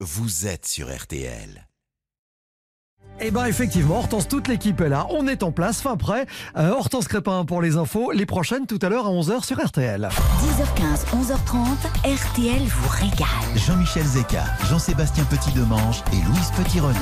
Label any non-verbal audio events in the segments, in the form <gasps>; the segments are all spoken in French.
vous êtes sur RTL. Eh ben effectivement, Hortense, toute l'équipe est là, on est en place, fin prêt. Euh, Hortense Crépin pour les infos, les prochaines tout à l'heure à 11h sur RTL. 10h15, 11h30, RTL vous régale. Jean-Michel Zeka, Jean-Sébastien Petit-Demange et Louise Petit-Renaud.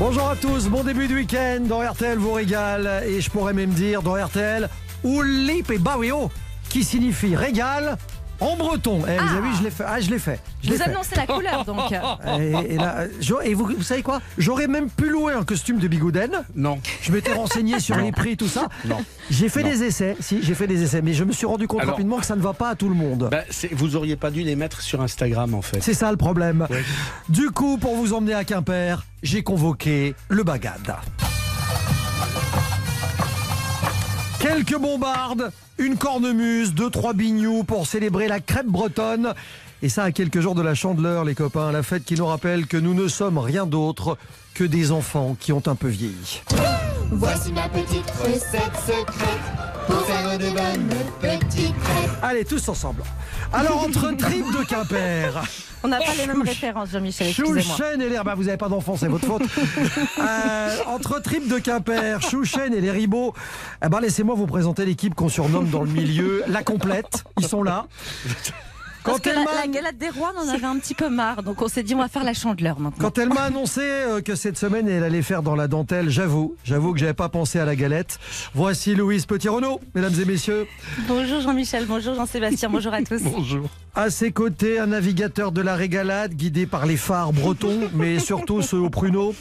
Bonjour à tous, bon début de week-end dans RTL vous régale et je pourrais même dire dans RTL Oulip et Bawio qui signifie régale en breton. Eh, Vous avez vu, je l'ai fait. Ah, je l'ai fait. Je l'ai Vous fait. annoncez la couleur <laughs> donc. Et, et là, j'aurais- et vous, vous savez quoi? J'aurais même pu louer un costume de bigouden. Non. Je m'étais renseigné sur les prix, tout ça. Non. J'ai fait Non. des essais, si, j'ai fait des essais, mais je me suis rendu compte Alors- rapidement que ça ne va pas à tout le monde. Bah, c'est- vous auriez pas dû les mettre sur Instagram en fait. C'est ça le problème. Ouais. Du coup, pour vous emmener à Quimper, j'ai convoqué le Bagad. Quelques bombardes, une cornemuse, deux, trois bignous pour célébrer la crêpe bretonne. Et ça, à quelques jours de la chandeleur, les copains, la fête qui nous rappelle que nous ne sommes rien d'autre que des enfants qui ont un peu vieilli. Voici ma petite recette secrète pour. Allez, tous ensemble. Alors, entre tripes de Quimper, <laughs> On n'a pas les mêmes références, Jean-Michel. Chouchen et les... Bah, vous n'avez pas d'enfant, c'est votre faute. <laughs> Euh, entre tripes de Quimper, Chouchen et les Ribauds, eh ben, laissez-moi vous présenter l'équipe qu'on surnomme dans le milieu la complète. Ils sont là. Parce que la, elle m'a- la galette des rois, on en avait un petit peu marre, donc on s'est dit on va faire la chandeleur maintenant. Quand elle m'a annoncé euh, que cette semaine elle allait faire dans la dentelle, j'avoue, j'avoue que j'avais pas pensé à la galette. Voici Louise Petit-Renaud, mesdames et messieurs. Bonjour Jean-Michel, bonjour Jean-Sébastien, bonjour à <laughs> tous. Bonjour. À ses côtés, un navigateur de la régalade guidé par les phares bretons, mais surtout ceux au pruneau.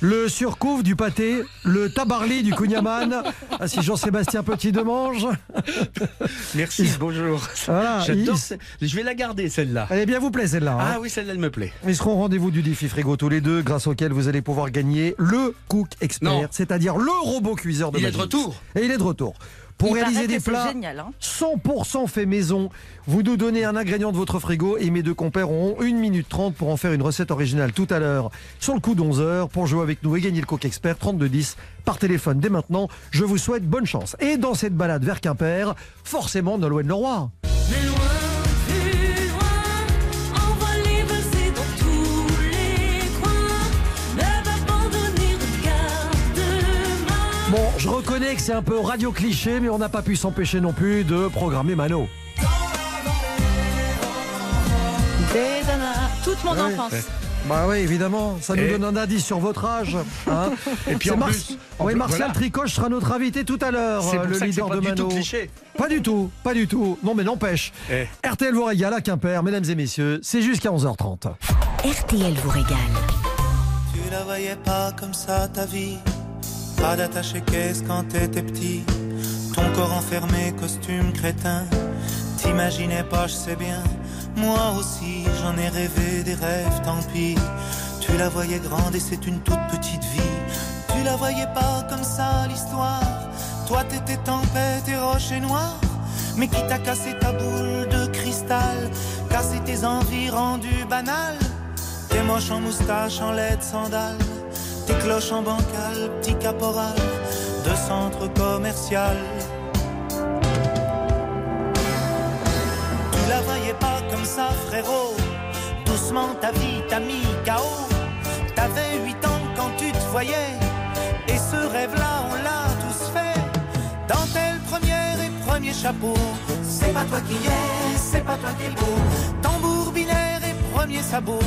Le surcouf du pâté, le tabarly du Cugnaman, ainsi Jean-Sébastien Petit-Demange. Merci, bonjour. Voilà, J'adore. ils- ce- Je vais la garder celle-là. Elle est bien vous plaît celle-là. hein Ah oui, celle-là elle me plaît. Ils seront au rendez-vous du défi frigo tous les deux, grâce auquel vous allez pouvoir gagner le Cook Expert, Non. c'est-à-dire le robot cuiseur de Il est de retour. Et il est de retour. Pour Il réaliser des plats génial. Hein. 100% fait maison, vous nous donnez un ingrédient de votre frigo et mes deux compères auront 1 minute 30 pour en faire une recette originale tout à l'heure sur le coup d'11h pour jouer avec nous et gagner le Cook Expert 3210 par téléphone dès maintenant. Je vous souhaite bonne chance. Et dans cette balade vers Quimper, forcément Nolwenn Leroy. Mais loin, je reconnais que c'est un peu radio cliché, mais on n'a pas pu s'empêcher non plus de programmer Mano. Toute mon enfance. Bah oui, évidemment, ça nous Et- donne un indice sur votre âge. hein. Et puis en Mar- plus, en oui, Martial voilà. Tricoche sera notre invité tout à l'heure, C'est euh, le ça que c'est leader pas de du tout Mano. cliché. Pas du tout, pas du tout. Non mais n'empêche. Eh. RTL vous régale à Quimper, mesdames et messieurs, c'est jusqu'à 11h30. RTL vous régale. Tu la voyais pas comme ça ta vie Pas d'attaché caisse quand t'étais petit. Ton corps enfermé, costume crétin. T'imaginais pas, je sais bien. Moi aussi j'en ai rêvé des rêves, tant pis. Tu la voyais grande et c'est une toute petite vie. Tu la voyais pas comme ça l'histoire. Toi t'étais tempête et rocher noir. Mais qui t'a cassé ta boule de cristal? Cassé tes envies rendues banales. T'es moche en moustache, en laide sandales. Tes cloches en bancal, petit caporal de centre commercial. Tu la voyais pas comme ça, frérot. Doucement, ta vie t'a mis KO. T'avais 8 ans quand tu te voyais. Et ce rêve-là, on l'a tous fait. Dentelle première et premier chapeau. C'est pas toi qui es, c'est pas toi qui es beau. Tambour premier sabot.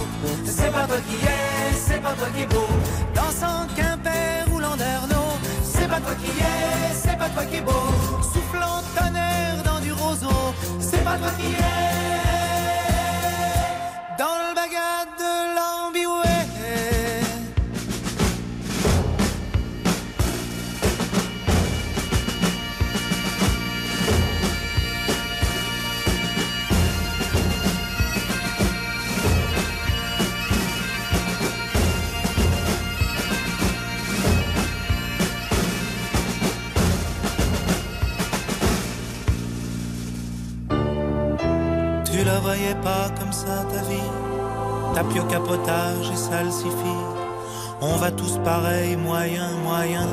C'est pas toi qui es, c'est pas toi qui es beau. Dansant Quimper ou Landerneau. C'est pas toi qui es, c'est pas toi qui es beau. Soufflant tonnerre dans du roseau. C'est pas toi qui es. Dans pas comme ça ta vie. Tapio capotage et salsifis On va tous pareil, moyen, moyen.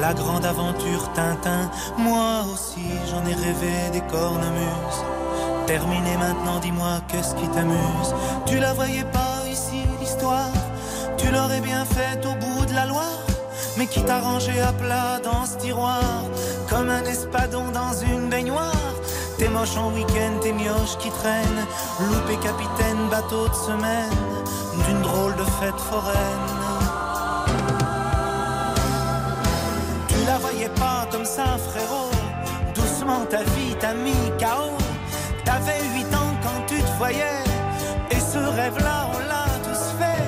La grande aventure Tintin. Moi aussi j'en ai rêvé des cornemuses. Terminé maintenant dis-moi qu'est-ce qui t'amuse? Tu la voyais pas ici l'histoire. Tu l'aurais bien faite au bout de la Loire. Mais qui t'a rangé à plat dans ce tiroir? Comme un espadon dans une baignoire T'es moche en week-end, t'es mioche qui traîne. Loupé capitaine, bateau de semaine. D'une drôle de fête foraine. Tu la voyais pas comme ça frérot. Doucement ta vie t'a mis KO T'avais 8 ans quand tu te voyais. Et ce rêve-là on l'a tous fait.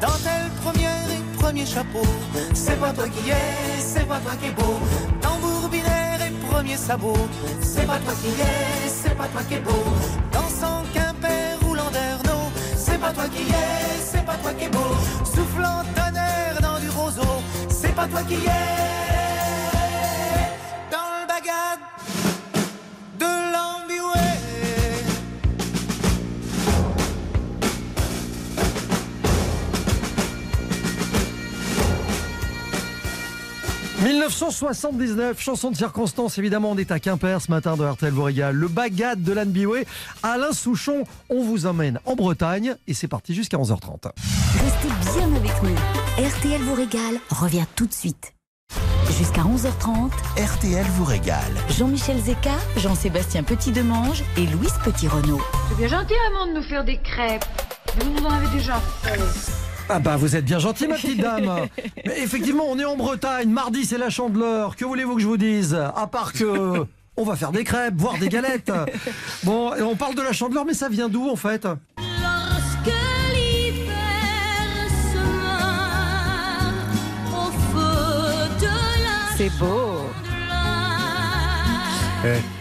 Dentelle première et premier chapeau C'est pas toi qui es, c'est pas toi qui est beau premier sabot. C'est pas toi qui es, c'est pas toi qui est beau. Dansant Quimper roulant d'Ernaud C'est pas toi qui es, c'est pas toi qui est beau. Soufflant tonnerre dans du roseau. C'est pas toi qui es 1979, chanson de circonstance, évidemment, on est à Quimper ce matin de RTL vous régale. Le bagad de l'Anne Bioué. Alain Souchon, on vous emmène en Bretagne et c'est parti jusqu'à 11h30. Restez bien avec nous. RTL vous régale revient tout de suite. Jusqu'à 11h30, RTL vous régale. Jean-Michel Zeka, Jean-Sébastien Petit-Demange et Louise Petit-Renault. C'est bien gentil, Raymond, de nous faire des crêpes. Vous nous en avez déjà fait. Ah bah vous êtes bien gentil ma petite dame. <laughs> Mais effectivement, on est en Bretagne, mardi c'est la chandeleur. Que voulez-vous que je vous dise? À part que <laughs> on va faire des crêpes, voire des galettes. Bon, on parle de la chandeleur, mais ça vient d'où en fait? Lorsque l'hiver se meurt au feu de la C'est beau. Eh.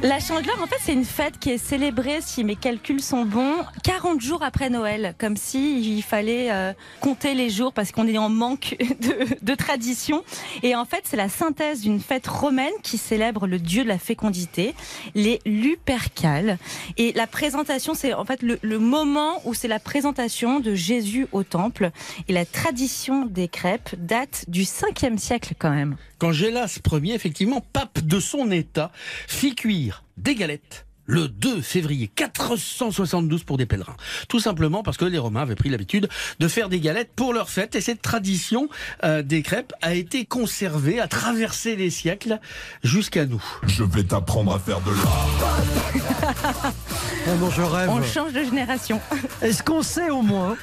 La chandeleur, en fait, c'est une fête qui est célébrée, si mes calculs sont bons, 40 jours après Noël. Comme si fallait euh, compter les jours parce qu'on est en manque <laughs> de, de tradition. Et en fait, c'est la synthèse d'une fête romaine qui célèbre le dieu de la fécondité, les Lupercales. Et la présentation, c'est en fait le, le moment où c'est la présentation de Jésus au temple. Et la tradition des crêpes date du 5e siècle quand même. Quand Gélas Ier, effectivement, pape de son État, fit cuire des galettes le 2 février 472 pour des pèlerins. Tout simplement parce que les Romains avaient pris l'habitude de faire des galettes pour leur fête et cette tradition euh, des crêpes a été conservée, a traversé les siècles jusqu'à nous. Je vais t'apprendre à faire de l'art. <laughs> Oh non, je rêve. On change de génération. <laughs> Est-ce qu'on sait au moins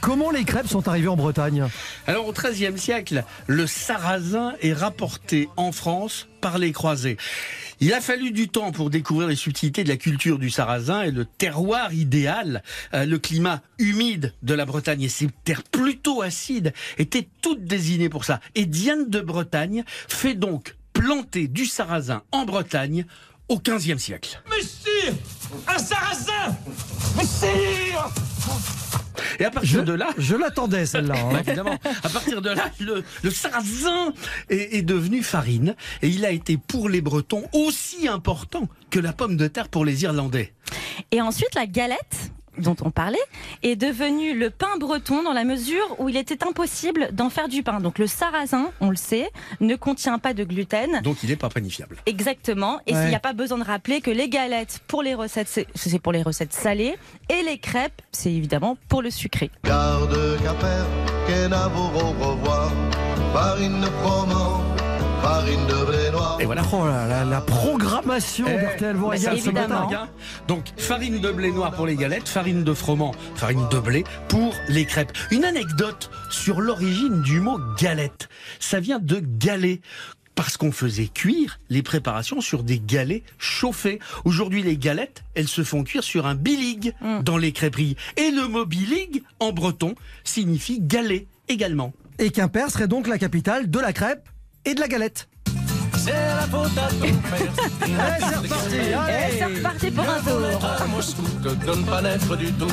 comment les crêpes sont arrivées en Bretagne? Alors au XIIIe siècle, le sarrasin est rapporté en France par les croisés. Il a fallu du temps pour découvrir les subtilités de la culture du sarrasin et le terroir idéal, euh, le climat humide de la Bretagne et ses terres plutôt acides étaient toutes désignées pour ça. Et Diane de Bretagne fait donc planter du sarrasin en Bretagne au XVe siècle. Monsieur Un sarrasin Messire Et à Je, partir de là, je l'attendais celle-là. hein. <laughs> Évidemment. À partir de là, le, le sarrasin est, est devenu farine et il a été pour les Bretons aussi important que la pomme de terre pour les Irlandais. Et ensuite, la galette dont on parlait est devenue le pain breton dans la mesure où il était impossible d'en faire du pain. Donc le sarrasin, on le sait, ne contient pas de gluten. Donc il n'est pas panifiable. Exactement. Et Ouais. il n'y a pas besoin de rappeler que les galettes pour les recettes, c'est- pour les recettes salées et les crêpes, c'est évidemment pour le sucré. Kenavo au revoir. Farine de blé noir. Et voilà. Oh là là, la programmation Eh, d'RTL ce matin. Donc farine de blé noir pour les galettes, farine de froment, farine de blé pour les crêpes. Une anecdote sur l'origine du mot galette. Ça vient de galet. Parce qu'on faisait cuire les préparations sur des galets chauffés. Aujourd'hui, les galettes, elles se font cuire sur un bilig Mm. dans les crêperies. Et le mot bilig, en breton, signifie galet également. Et Quimper serait donc la capitale de la crêpe et de la galette. C'est la faute à ton père. Allez, c'est reparti. Et allez. c'est reparti pour un tour. À Moscou, te donne pas naître du tout.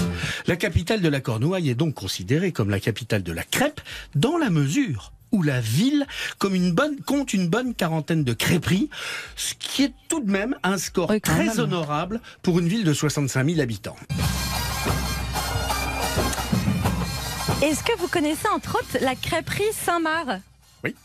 La capitale de la Cornouaille est donc considérée comme la capitale de la crêpe dans la mesure où la ville comme une bonne, compte une bonne quarantaine de crêperies, ce qui est tout de même un score Oui, très même. honorable pour une ville de 65 000 habitants. Est-ce que vous connaissez entre autres la crêperie Saint-Marc?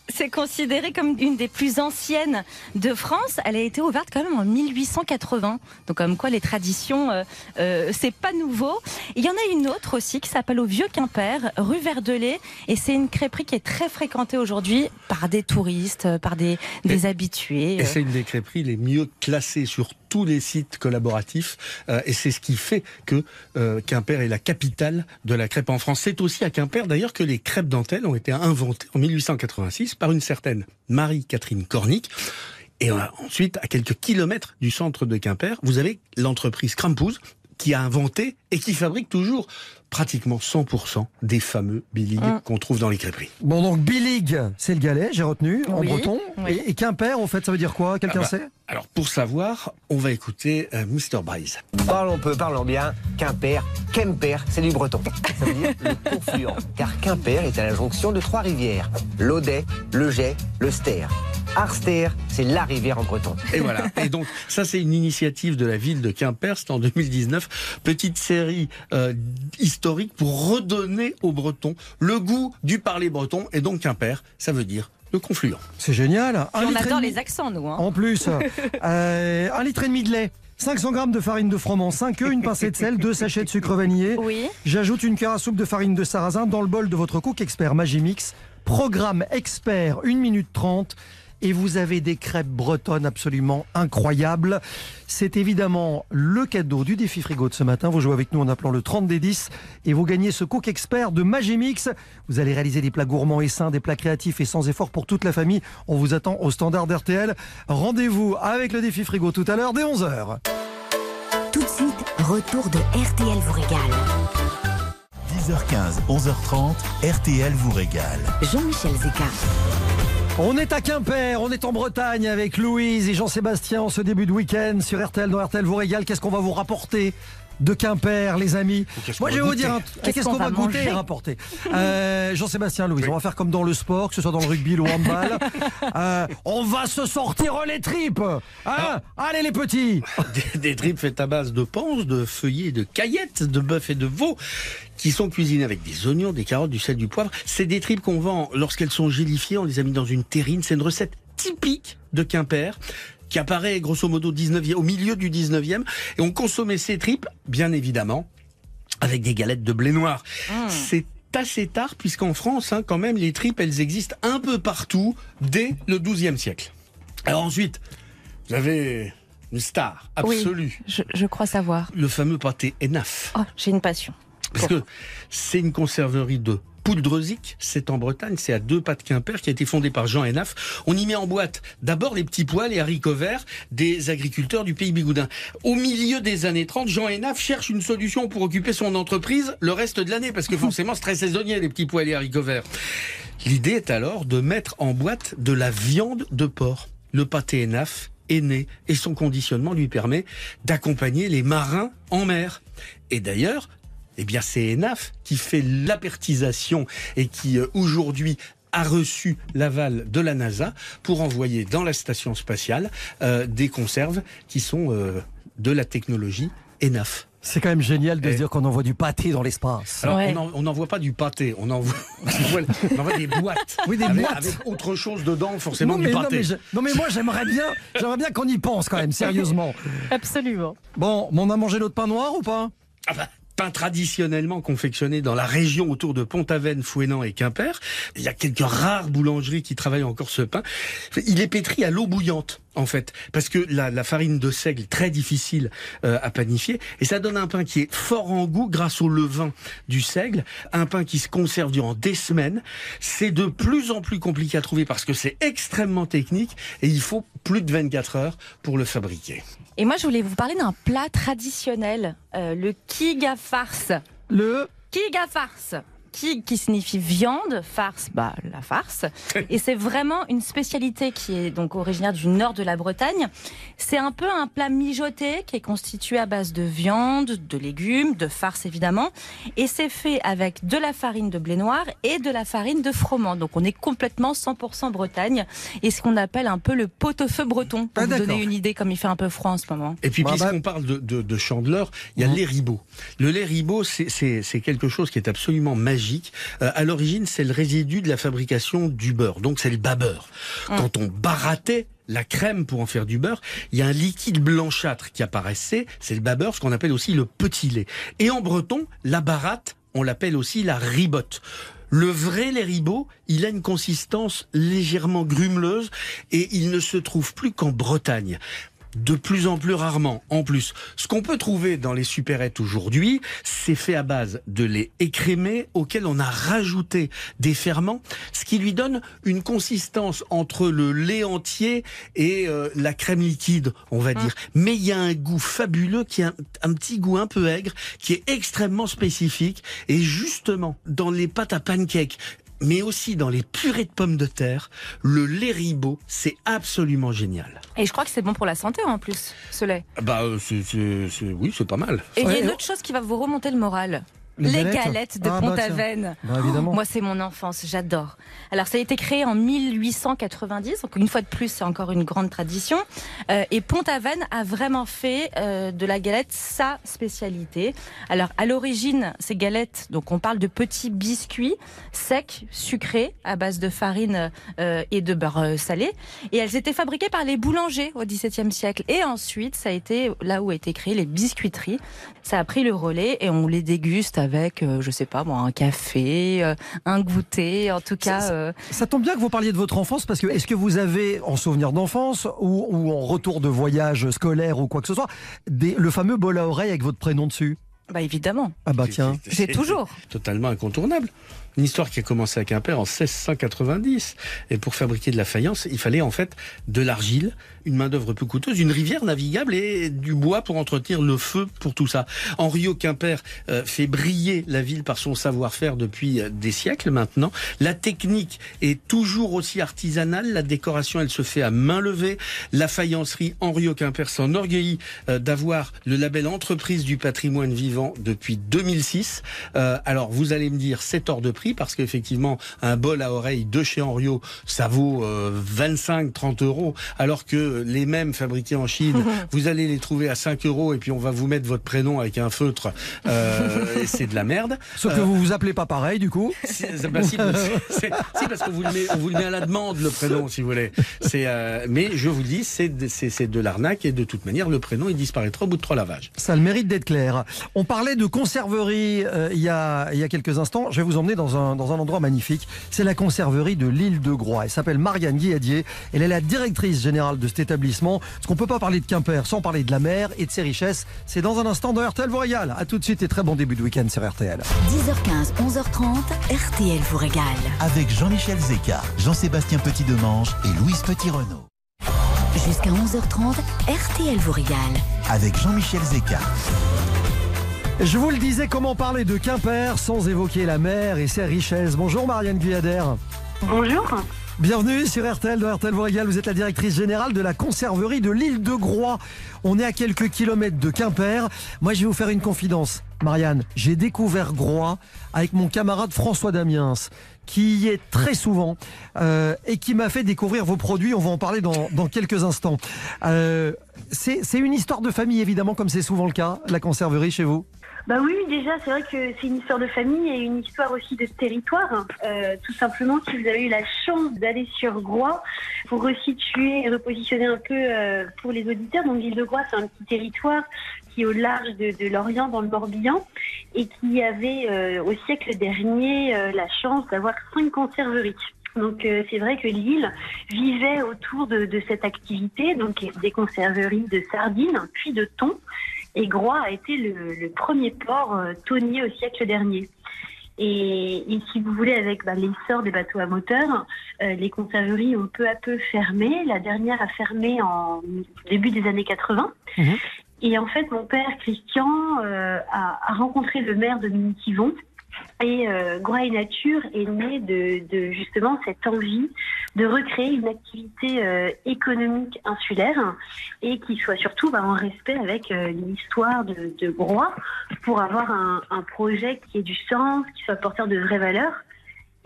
C'est considéré comme une des plus anciennes de France. Elle a été ouverte quand même en 1880. Donc comme quoi les traditions, euh, euh, c'est pas nouveau. Il y en a une autre aussi qui s'appelle au Vieux Quimper, rue Verdelais. Et c'est une crêperie qui est très fréquentée aujourd'hui par des touristes, euh, par des, des habitués. Et c'est une des crêperies les mieux classées sur tous les sites collaboratifs. euh, et c'est ce qui fait que euh, Quimper est la capitale de la crêpe en France. C'est aussi à Quimper d'ailleurs que les crêpes dentelles ont été inventées en 1886 par une certaine Marie-Catherine Cornic. Et euh, ensuite, à quelques kilomètres du centre de Quimper, vous avez l'entreprise Crampouz qui a inventé et qui fabrique toujours pratiquement 100% des fameux Billy Hum. qu'on trouve dans les crêperies. Bon, donc Billig, c'est le galet, j'ai retenu, en Oui, breton. oui. Et, et Quimper, en fait, ça veut dire quoi? Quelqu'un Ah bah, sait? Alors pour savoir, on va écouter euh, Mr. Bryce. Parlons peu, parlons bien. Quimper, Kemper, c'est du breton. Ça veut dire le confluent. <laughs> Car Quimper est à la jonction de trois rivières. L'Audet, le Jet, le Ster. Arster, c'est la rivière en breton. Et voilà. <laughs> Et donc, ça, c'est une initiative de la ville de Quimper. C'était en 2019. Petite série euh, historique pour redonner aux Bretons le goût du parler breton. Et donc, Quimper, ça veut dire le confluent. C'est génial. Un on adore les accents, nous. hein. En plus, <laughs> euh, un litre et demi de lait. 500 grammes de farine de froment, 5 œufs, une pincée de sel, deux sachets de sucre vanillé. Oui. J'ajoute une cuillère à soupe de farine de sarrasin dans le bol de votre cook expert Magimix. Programme expert 1 minute 30 et vous avez des crêpes bretonnes absolument incroyables. C'est évidemment le cadeau du défi frigo de ce matin. Vous jouez avec nous en appelant le 30 des 10 et vous gagnez ce cook expert de Magimix. Vous allez réaliser des plats gourmands et sains, des plats créatifs et sans effort pour toute la famille. On vous attend au standard d'RTL. Rendez-vous avec le défi frigo tout à l'heure dès 11h. Tout de suite, retour de RTL vous régale. 10h15, 11h30, RTL vous régale. Jean-Michel Zeka. On est à Quimper, on est en Bretagne avec Louise et Jean-Sébastien en ce début de week-end sur RTL. Dans RTL vous régale, qu'est-ce qu'on va vous rapporter? De Quimper, les amis Moi, qu'on je vais va vous dire, un goûter truc. qu'est-ce qu'on va goûter et rapporter? Euh, Jean-Sébastien, Louise, on va faire comme dans le sport, que ce soit dans le rugby, le handball. <laughs> Euh, on va se sortir les tripes hein? Allez les petits <laughs> Des, des tripes faites à base de panses, de feuillets, de caillettes, de bœuf et de veau, qui sont cuisinées avec des oignons, des carottes, du sel, du poivre. C'est des tripes qu'on vend lorsqu'elles sont gélifiées. On les a mis dans une terrine. C'est une recette typique de Quimper qui apparaît grosso modo 19e, au milieu du 19e. Et on consommait ces tripes, bien évidemment, avec des galettes de blé noir. C'est assez tard, puisqu'en France, hein, quand même, les tripes, elles existent un peu partout dès le 12e siècle. Alors ensuite, vous avez une star Oui, absolue, je, je crois savoir. le fameux pâté Enaf. Oh, j'ai une passion. Parce que c'est une conserverie de Pouldreuzic, c'est en Bretagne, c'est à deux pas de Quimper, qui a été fondée par Jean Enaf. On y met en boîte d'abord les petits pois, les haricots verts des agriculteurs du pays Bigoudin. Au milieu des années 30, Jean Enaf cherche une solution pour occuper son entreprise le reste de l'année, parce que forcément c'est très saisonnier les petits pois et les haricots verts. L'idée est alors de mettre en boîte de la viande de porc. Le pâté Enaf est né et son conditionnement lui permet d'accompagner les marins en mer. Et d'ailleurs, eh bien, c'est Enaf qui fait l'apertisation et qui euh, aujourd'hui a reçu l'aval de la NASA pour envoyer dans la station spatiale euh, des conserves qui sont euh, de la technologie Enaf. C'est quand même génial de se dire qu'on envoie du pâté dans l'espace. Alors, Ouais. on en- on n'envoie pas du pâté, on envoie, <laughs> on des boîtes. Oui, des avec, boîtes. avec autre chose dedans, forcément Non du mais, non, pâté. mais je- non, mais moi j'aimerais bien, j'aimerais bien qu'on y pense quand même, sérieusement. Absolument. Bon, on a mangé notre pain noir ou pas? Ah bah, pain traditionnellement confectionné dans la région autour de Pont-Aven, Fouesnant et Quimper. Il y a quelques rares boulangeries qui travaillent encore ce pain. Il est pétri à l'eau bouillante, en fait, parce que la, farine de seigle très difficile euh, à panifier, et ça donne un pain qui est fort en goût grâce au levain du seigle, un pain qui se conserve durant des semaines. C'est de plus en plus compliqué à trouver parce que c'est extrêmement technique, et il faut plus de 24 heures pour le fabriquer. Et moi, je voulais vous parler d'un plat traditionnel, euh, le kiga farce. Le Kiga farce. Qui, qui signifie viande, farce, bah la farce. <laughs> Et c'est vraiment une spécialité qui est donc originaire du nord de la Bretagne. C'est un peu un plat mijoté qui est constitué à base de viande, de légumes, de farce évidemment. Et c'est fait avec de la farine de blé noir et de la farine de froment. Donc on est complètement 100% Bretagne. Et ce qu'on appelle un peu le pot-au-feu breton. Pour Ah, vous donner une idée comme il fait un peu froid en ce moment. Et puis, Bah, puisqu'on bah- parle de, de, de chandeleur, il y a le lait ribot. Le lait ribot, c'est quelque chose qui est absolument magique magique. Euh, à l'origine, c'est le résidu de la fabrication du beurre. Donc c'est le babeur. Quand on barattait la crème pour en faire du beurre, il y a un liquide blanchâtre qui apparaissait, c'est le babeur, ce qu'on appelle aussi le petit lait. Et en breton, la baratte, on l'appelle aussi la ribotte. Le vrai lait ribot, il a une consistance légèrement grumeleuse et il ne se trouve plus qu'en Bretagne de plus en plus rarement. En plus, ce qu'on peut trouver dans les supérettes aujourd'hui, c'est fait à base de lait écrémé auquel on a rajouté des ferments, ce qui lui donne une consistance entre le lait entier et euh, la crème liquide, on va dire. Mais il y a un goût fabuleux qui un, un petit goût un peu aigre, qui est extrêmement spécifique. Et justement, dans les pâtes à pancakes, mais aussi dans les purées de pommes de terre, le lait ribot, c'est absolument génial. Et je crois que c'est bon pour la santé en plus, ce lait. Bah, euh, c'est, oui, c'est pas mal. Et il y a une autre chose qui va vous remonter le moral. Les Les, galettes galettes, de Ah, bah, Pont-Aven. Bah, évidemment. Moi, c'est mon enfance, j'adore. Alors, ça a été créé en 1890, donc une fois de plus, c'est encore une grande tradition. Euh, et Pont-Aven a vraiment fait euh, de la galette sa spécialité. Alors, à l'origine, ces galettes, donc on parle de petits biscuits secs, sucrés, à base de farine euh, et de beurre euh, salé. Et elles étaient fabriquées par les boulangers au XVIIe siècle. Et ensuite, ça a été là où a été créé les biscuiteries. Ça a pris le relais et on les déguste avec, euh, je sais pas moi, un café, euh, un goûter, en tout cas. euh, Ça tombe bien que vous parliez de votre enfance parce que est-ce que vous avez en souvenir d'enfance ou, ou en retour de voyage scolaire ou quoi que ce soit des- le fameux bol à oreille avec votre prénom dessus? Bah évidemment. Ah bah tiens. J'ai toujours. Totalement incontournable. Une histoire qui a commencé à Quimper en 1690. Et pour fabriquer de la faïence, il fallait en fait de l'argile, une main-d'œuvre peu coûteuse, une rivière navigable et du bois pour entretenir le feu pour tout ça. Henriot Quimper euh, fait briller la ville par son savoir-faire depuis euh, des siècles maintenant. La technique est toujours aussi artisanale. La décoration, elle se fait à main levée. La faïencerie Henriot Quimper s'enorgueillit euh, d'avoir le label entreprise du patrimoine vivant depuis 2006. Euh, alors, vous allez me dire, c'est hors de prix parce qu'effectivement, un bol à oreille de chez Henriot, ça vaut 25-30 euros, alors que les mêmes fabriqués en Chine, <laughs> vous allez les trouver à 5 euros et puis on va vous mettre votre prénom avec un feutre. Euh, et c'est de la merde. Sauf que Euh, vous vous appelez pas pareil du coup. <laughs> si, bah, si, c'est- si, parce qu'on vous le met, on vous le met à la demande le prénom si vous voulez. C'est, euh, mais je vous le dis, c'est de, c'est, c'est de l'arnaque et de toute manière le prénom il disparaîtra au bout de trois lavages. Ça a le mérite d'être clair. On parlait de conserverie euh, il, y a, il y a quelques instants. Je vais vous emmener dans un, dans un endroit magnifique. C'est la conserverie de l'île de Groix. Elle s'appelle Marianne Guilladier. Elle est la directrice générale de cet établissement. Parce qu'on peut pas parler de Quimper sans parler de la mer et de ses richesses. C'est dans un instant dans RTL vous régale. À tout de suite et très bon début de week-end sur RTL. 10h15, 11h30, RTL vous régale. Avec Jean-Michel Zeka, Jean-Sébastien Petit-Demange et Louise Petit-Renault. Jusqu'à 11h30, RTL vous régale. Avec Jean-Michel Zeka. Je vous le disais, comment parler de Quimper sans évoquer la mer et ses richesses. Bonjour Marianne Guyader. Bonjour. Bienvenue sur RTL, dans RTL régale. Vous êtes la directrice générale de la conserverie de l'île de Groix. On est à quelques kilomètres de Quimper. Moi, je vais vous faire une confidence. Marianne, j'ai découvert Groix avec mon camarade François Damiens, qui y est très souvent euh, et qui m'a fait découvrir vos produits. On va en parler dans, dans quelques instants. Euh, c'est c'est une histoire de famille, évidemment, comme c'est souvent le cas, la conserverie chez vous? Bah oui, déjà, c'est vrai que c'est une histoire de famille et une histoire aussi de territoire. Euh, tout simplement, si vous avez eu la chance d'aller sur Groix, pour resituer et repositionner un peu euh, pour les auditeurs, donc l'île de Groix, c'est un petit territoire qui est au large de, de l'Orient, dans le Morbihan, et qui avait euh, au siècle dernier euh, la chance d'avoir cinq conserveries. Donc euh, c'est vrai que l'île vivait autour de, de cette activité, donc des conserveries de sardines, puis de thon. Et Groix a été le, le premier port euh, tonnier au siècle dernier. Et, et si vous voulez, avec bah, l'essor des bateaux à moteur, euh, les conserveries ont peu à peu fermé. La dernière a fermé en début des années 80. Et en fait, mon père, Christian, euh, a, a rencontré le maire Dominique Yvon. Et euh, Groix Nature est né de, de justement cette envie de recréer une activité euh, économique insulaire et qui soit surtout bah, en respect avec euh, l'histoire de, de Groix pour avoir un, un projet qui ait du sens, qui soit porteur de vraies valeurs.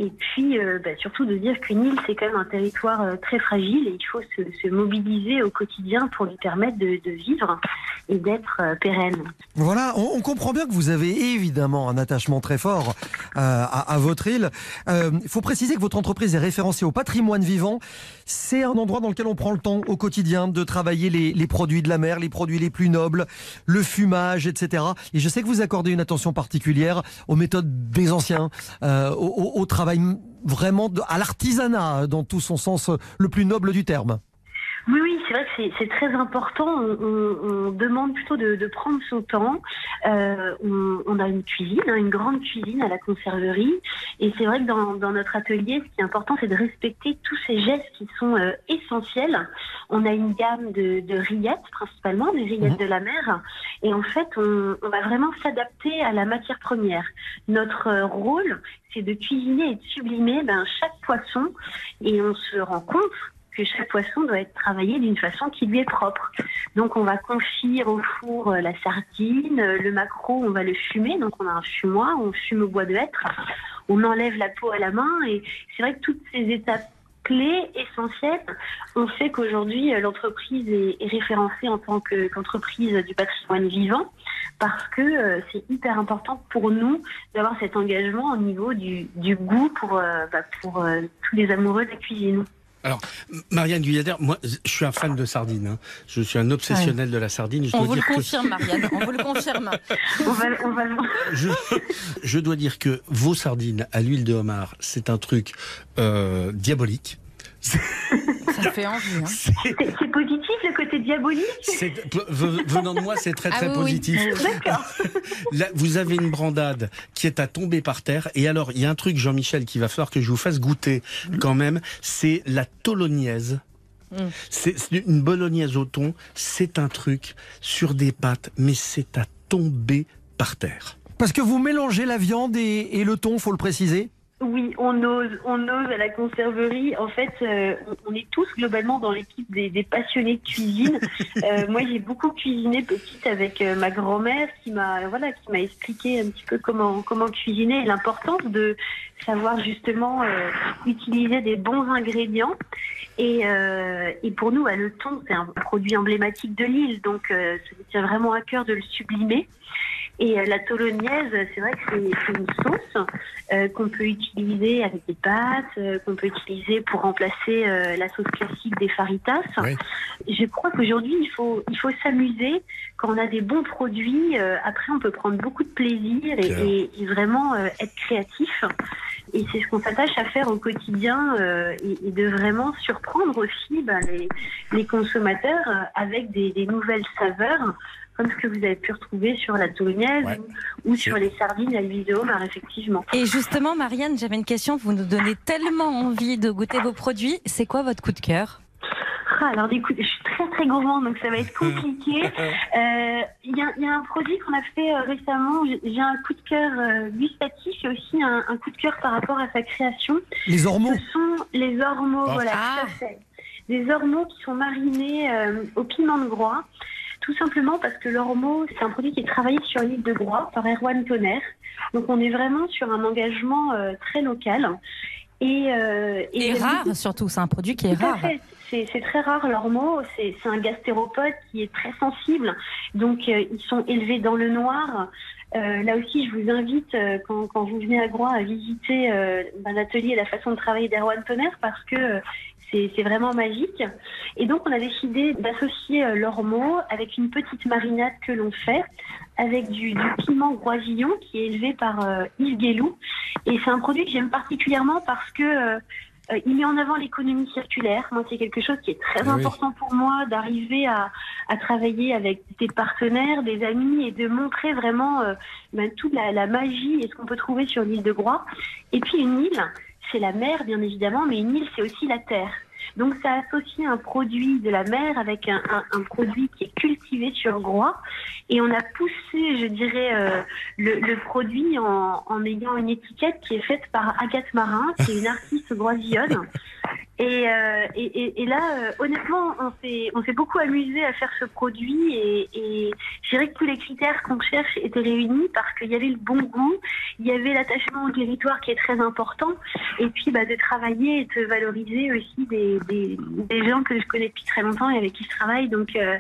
Et puis, euh, bah, surtout de dire qu'une île, c'est quand même un territoire euh, très fragile et il faut se, se mobiliser au quotidien pour lui permettre de, vivre et d'être euh, pérenne. Voilà, on, comprend bien que vous avez évidemment un attachement très fort à, votre île. Il faut préciser que votre entreprise est référencée au patrimoine vivant. C'est un endroit dans lequel on prend le temps au quotidien de travailler les, les produits de la mer, les produits les plus nobles, le fumage, etc. Et je sais que vous accordez une attention particulière aux méthodes des anciens, euh, au, au- au travail vraiment de- à l'artisanat dans tout son sens le plus noble du terme. Oui, oui, c'est vrai que c'est- très important. On, on- on demande plutôt de, de prendre son temps. Euh, on, on a une cuisine, hein, une grande cuisine à la conserverie. Et c'est vrai que dans, dans notre atelier, ce qui est important, c'est de respecter tous ces gestes qui sont euh, essentiels. On a une gamme de, de rillettes, principalement, des rillettes de la mer. Et en fait, on, on va vraiment s'adapter à la matière première. Notre euh, rôle, c'est de cuisiner et de sublimer ben, chaque poisson. Et on se rend compte que chaque poisson doit être travaillé d'une façon qui lui est propre. Donc on va confire au four euh, la sardine, euh, le maquereau, on va le fumer, donc on a un fumoir, on fume au bois de hêtre, on enlève la peau à la main et c'est vrai que toutes ces étapes clés, essentielles, ont fait qu'aujourd'hui euh, l'entreprise est, référencée en tant que- qu'entreprise du patrimoine vivant parce que c'est hyper important pour nous d'avoir cet engagement au niveau du, goût pour, bah, tous les amoureux de la cuisine. Alors, Marianne Guyader, moi, je suis un fan de sardines. hein. Je suis un obsessionnel de la sardine. Je On dois vous le dire que- confirme, Marianne. On vous le <laughs> confirme. On va, on va le voir. je, je dois dire que vos sardines à l'huile de homard, c'est un truc euh, diabolique. Ça fait envie. Hein. C'est positif le côté diabolique Venant de moi, c'est très très Ah oui, positif. Là, vous avez une brandade qui est à tomber par terre. Et alors, il y a un truc, Jean-Michel, qu'il va falloir que je vous fasse goûter quand même. C'est la tolognaise. Mm. C'est c'est une bolognaise au thon. C'est un truc sur des pâtes, mais c'est à tomber par terre. Parce que vous mélangez la viande et, et le thon, faut le préciser? Oui, on ose, on ose à la conserverie. En fait, euh, on- est tous globalement dans l'équipe des, des passionnés de cuisine. <laughs> Euh, moi, j'ai beaucoup cuisiné petite avec euh, ma grand-mère qui m'a, voilà, qui m'a expliqué un petit peu comment comment cuisiner et l'importance de savoir justement euh, utiliser des bons ingrédients. Et, euh, et pour nous, bah, le thon, c'est un produit emblématique de l'île, donc euh, ça nous tient vraiment à cœur de le sublimer. Et euh, la tolognaise, c'est vrai que c'est une sauce euh, qu'on peut utiliser avec des pâtes, euh, qu'on peut utiliser pour remplacer euh, la sauce classique des faritas. Oui. Je crois qu'aujourd'hui, il faut, il faut s'amuser. Quand on a des bons produits, euh, après, on peut prendre beaucoup de plaisir et, et- et vraiment euh, être créatif. Et c'est ce qu'on s'attache à faire au quotidien euh, et, et de vraiment surprendre aussi ben, les, les consommateurs avec des, des nouvelles saveurs, comme ce que vous avez pu retrouver sur la tolognaise Ouais. ou, ou sur les sardines à l'huile de homard, effectivement. Et justement, Marianne, j'avais une question. Vous nous donnez tellement envie de goûter vos produits. C'est quoi votre coup de cœur? Ah, alors écoute, je suis très très gourmande, donc ça va être compliqué. <laughs> Euh, Il y, a, il y a un produit qu'on a fait euh, récemment. J'ai- un coup de cœur euh, gustatif et aussi un, un coup de cœur par rapport à sa création. Les ormeaux. Ce sont les ormeaux, Ah. voilà, tout à fait. Des ormeaux qui sont marinés euh, au piment de Groix. Tout simplement parce que l'ormeau, c'est un produit qui est travaillé sur l'île de Groix par Erwan Tonnerre. Donc on est vraiment sur un engagement euh, très local. Et, euh, Et rare, surtout. C'est un produit qui est rare. C'est très rare l'ormeau. C'est un gastéropode qui est très sensible. Donc euh, ils sont élevés dans le noir. Euh, là aussi, je vous invite euh, quand, quand vous venez à Groix à visiter euh, l'atelier et la façon de travailler d'Erwan Tonnerre parce que c'est vraiment magique. Et donc on a décidé d'associer euh, l'ormeau avec une petite marinade que l'on fait avec du, du piment groisillon qui est élevé par euh, Yves Guélou. Et c'est un produit que j'aime particulièrement parce que euh, euh, il met en avant l'économie circulaire. Moi, c'est quelque chose qui est très oui. important pour moi d'arriver à, à travailler avec des partenaires, des amis et de montrer vraiment euh, ben, toute la, la magie et ce qu'on peut trouver sur l'île de Groix. Et puis une île, c'est la mer, bien évidemment, mais une île, c'est aussi la terre. Donc ça associe un produit de la mer avec un, produit qui est cultivé sur Groix. Et on a poussé, je dirais, euh, le, produit en, en ayant une étiquette qui est faite par Agathe Marin, qui est une artiste groisillonne. Et, euh, et, et, et là, euh, honnêtement, on s'est, on s'est beaucoup amusé à faire ce produit et, et je dirais que tous les critères qu'on cherche étaient réunis parce qu'il y avait le bon goût, il y avait l'attachement au territoire qui est très important et puis bah, de travailler et de valoriser aussi des, des, des gens que je connais depuis très longtemps et avec qui je travaille. Donc euh,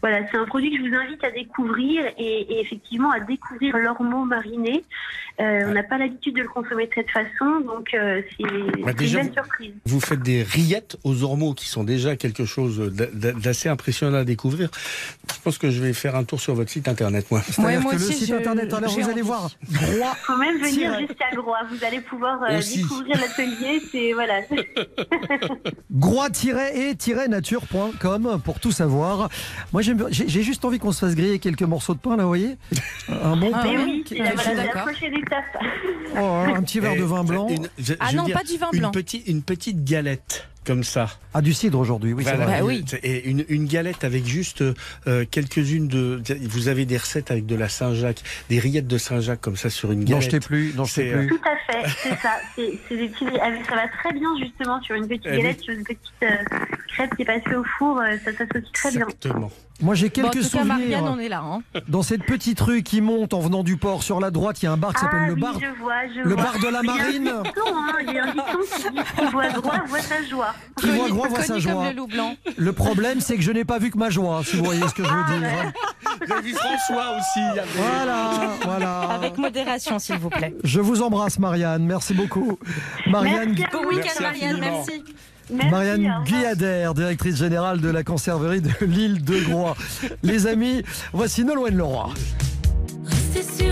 voilà, c'est un produit que je vous invite à découvrir et, et effectivement à découvrir l'ormeau mariné. Euh, on n'a pas l'habitude de le consommer de cette façon, donc euh, c'est Bah, c'est une belle surprise. Vous faites des rillettes aux ormeaux qui sont déjà quelque chose d'a- d'a- d'assez impressionnant à découvrir. Je pense que je vais faire un tour sur votre site internet, moi. C'est-à-dire que le site internet, alors vous allez voir, Groix. faut même venir jusqu'à Groix. Vous allez pouvoir euh, Aussi. découvrir l'atelier. C'est voilà. <laughs> Groix-et-nature.com pour tout savoir. Moi, j'aime- j'ai j'ai juste envie qu'on se fasse griller quelques morceaux de pain, là, vous voyez Un bon Ah pain. oui, qui- la voilà, chose- la prochaine étape. Oh, un petit verre de vin blanc. Une- je- Ah je non, dire, pas du vin une blanc. Petite, une petite galette, out. Comme ça. Ah, du cidre aujourd'hui, oui, Voilà. vrai. Bah oui. Et une, une galette avec juste euh, quelques-unes de. Vous avez des recettes avec de la Saint-Jacques, des rillettes de Saint-Jacques comme ça sur une galette. N'en jetez plus, n'en jetez C'est, euh, plus. Tout à fait, c'est ça. C'est avec- ça va très bien justement sur une petite Eh oui. galette, sur une petite euh, crêpe qui est passée au four. euh, ça s'associe très bien. Exactement. Moi, j'ai Bon, en quelques tout cas, souvenirs. Marianne, on est là. Hein. Dans cette petite rue qui monte en venant du port, sur la droite, il y a un bar qui s'appelle Ah le oui, bar. je vois, je le vois. bar de la Il y a un Marine. dicton, hein, Il y a un dicton qui dit qui voit droit voit sa joie. Qui voit Groix voit sa joie. comme le loup blanc. Le problème, c'est que je n'ai pas vu que ma joie, si vous voyez ce que je veux Ah, dire. Vous avez vu François aussi. Voilà, voilà. Avec modération, s'il vous plaît. Je vous embrasse, Marianne. Merci beaucoup. Marianne, Merci Bon vous. week-end, Merci Marianne. Merci. Merci, Marianne. Guyader, directrice générale de la conserverie de l'île de Groix. Les amis, voici Nolwenn Leroy. Rester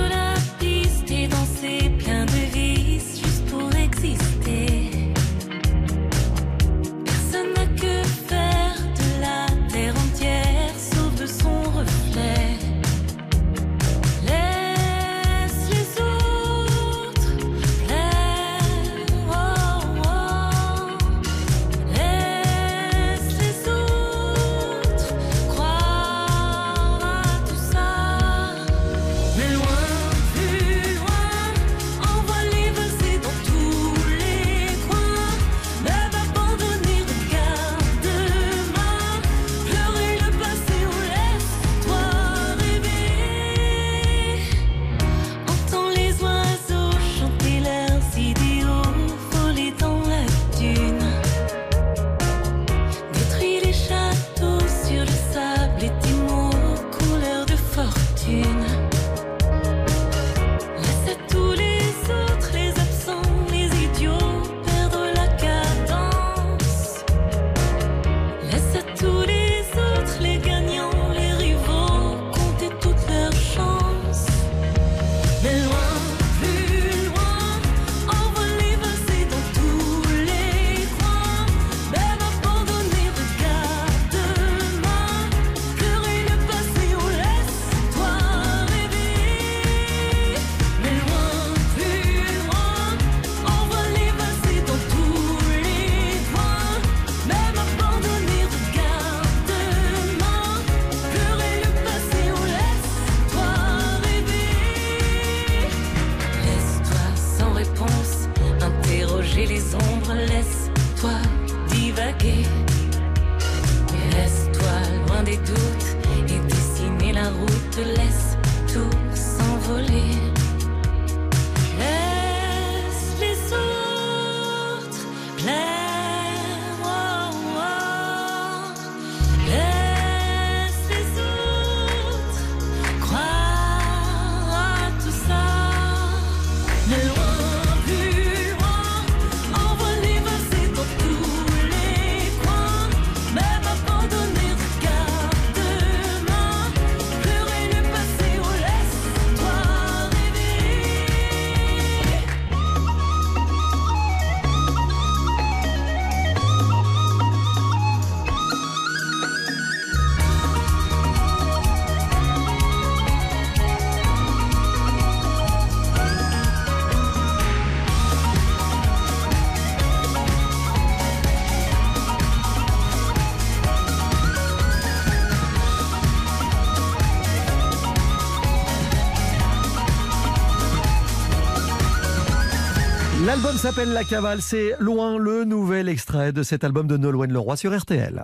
s'appelle La Cavale, c'est loin le nouvel extrait de cet album de Nolwenn Leroy sur RTL.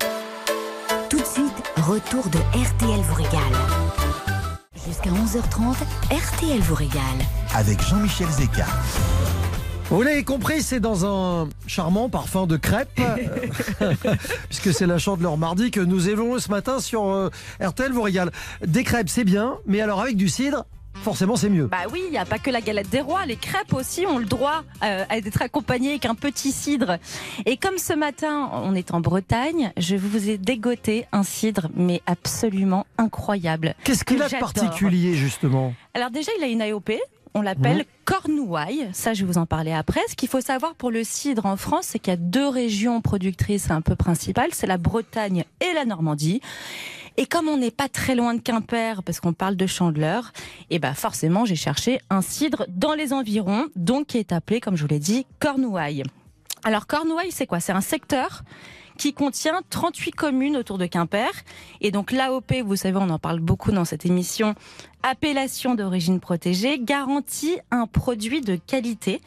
Tout de suite, retour de RTL vous régale. Jusqu'à 11h30, RTL vous régale. Avec Jean-Michel Zeka. Vous l'avez compris, c'est dans un charmant parfum de crêpes, euh, <laughs> puisque c'est la chandeleur mardi que nous évoluons ce matin sur euh, RTL vous régale. Des crêpes, c'est bien, mais alors avec du cidre, forcément c'est mieux. Bah oui, il n'y a pas que la galette des rois, les crêpes aussi ont le droit euh, d'être accompagnées avec un petit cidre. Et comme ce matin on est en Bretagne, je vous ai dégoté un cidre, mais absolument incroyable. Qu'est-ce qu'il a de particulier justement? Alors déjà, il a une AOP. On l'appelle. Cornouailles. Ça, je vais vous en parler après. Ce qu'il faut savoir pour le cidre en France, c'est qu'il y a deux régions productrices un peu principales. C'est la Bretagne et la Normandie. Et comme on n'est pas très loin de Quimper, parce qu'on parle de Chandeleur, et ben forcément, j'ai cherché un cidre dans les environs, donc qui est appelé, comme je vous l'ai dit, Cornouailles. Alors Cornouailles, c'est quoi? C'est un secteur qui contient 38 communes autour de Quimper. Et donc l'AOP, vous savez, on en parle beaucoup dans cette émission, appellation d'origine protégée, garantit un produit de qualité.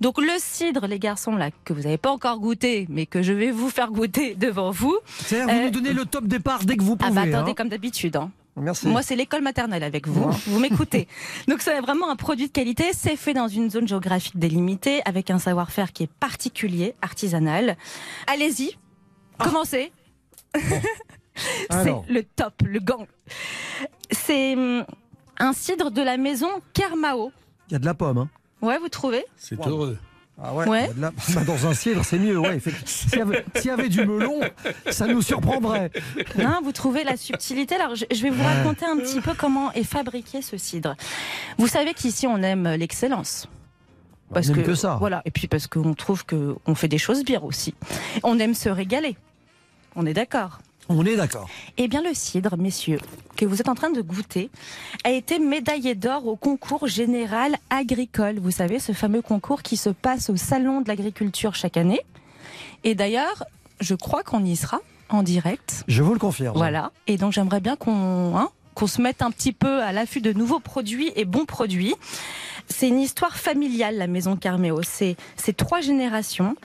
Donc le cidre, les garçons, là, que vous n'avez pas encore goûté, mais que je vais vous faire goûter devant vous. C'est-à-dire, vous Euh, nous donnez le top départ dès que vous Ah pouvez. bah attendez, hein. comme d'habitude. hein. Merci. Moi, c'est l'école maternelle avec vous. hein. Vous m'écoutez. <laughs> Donc, c'est vraiment un produit de qualité. C'est fait dans une zone géographique délimitée, avec un savoir-faire qui est particulier, artisanal. Allez-y, commencez. <laughs> c'est Alors. le top, le gang. C'est hum, un cidre de la maison Kermao. Il y a de la pomme. Hein. Ouais, vous trouvez C'est heureux. Ah ouais, Ouais. il y a de la- Bah, Dans un cidre, c'est mieux. Ouais. <laughs> S'il y, avait- s'il y avait du melon, ça nous surprendrait. Non, vous trouvez la subtilité. Alors, je, je vais vous raconter un petit peu comment est fabriqué ce cidre. Vous savez qu'ici, on aime l'excellence. Parce on aime que ça. Voilà. Et puis parce qu'on trouve qu'on fait des choses bien aussi. On aime se régaler. On est d'accord. On est d'accord. Eh bien, le cidre, messieurs, que vous êtes en train de goûter, a été médaillé d'or au concours général agricole. Vous savez, ce fameux concours qui se passe au Salon de l'agriculture chaque année. Et d'ailleurs, je crois qu'on y sera en direct. Je vous le confirme. Voilà. Et donc j'aimerais bien qu'on hein, qu'on se mette un petit peu à l'affût de nouveaux produits et bons produits. C'est une histoire familiale, la maison Carméo. C'est trois générations.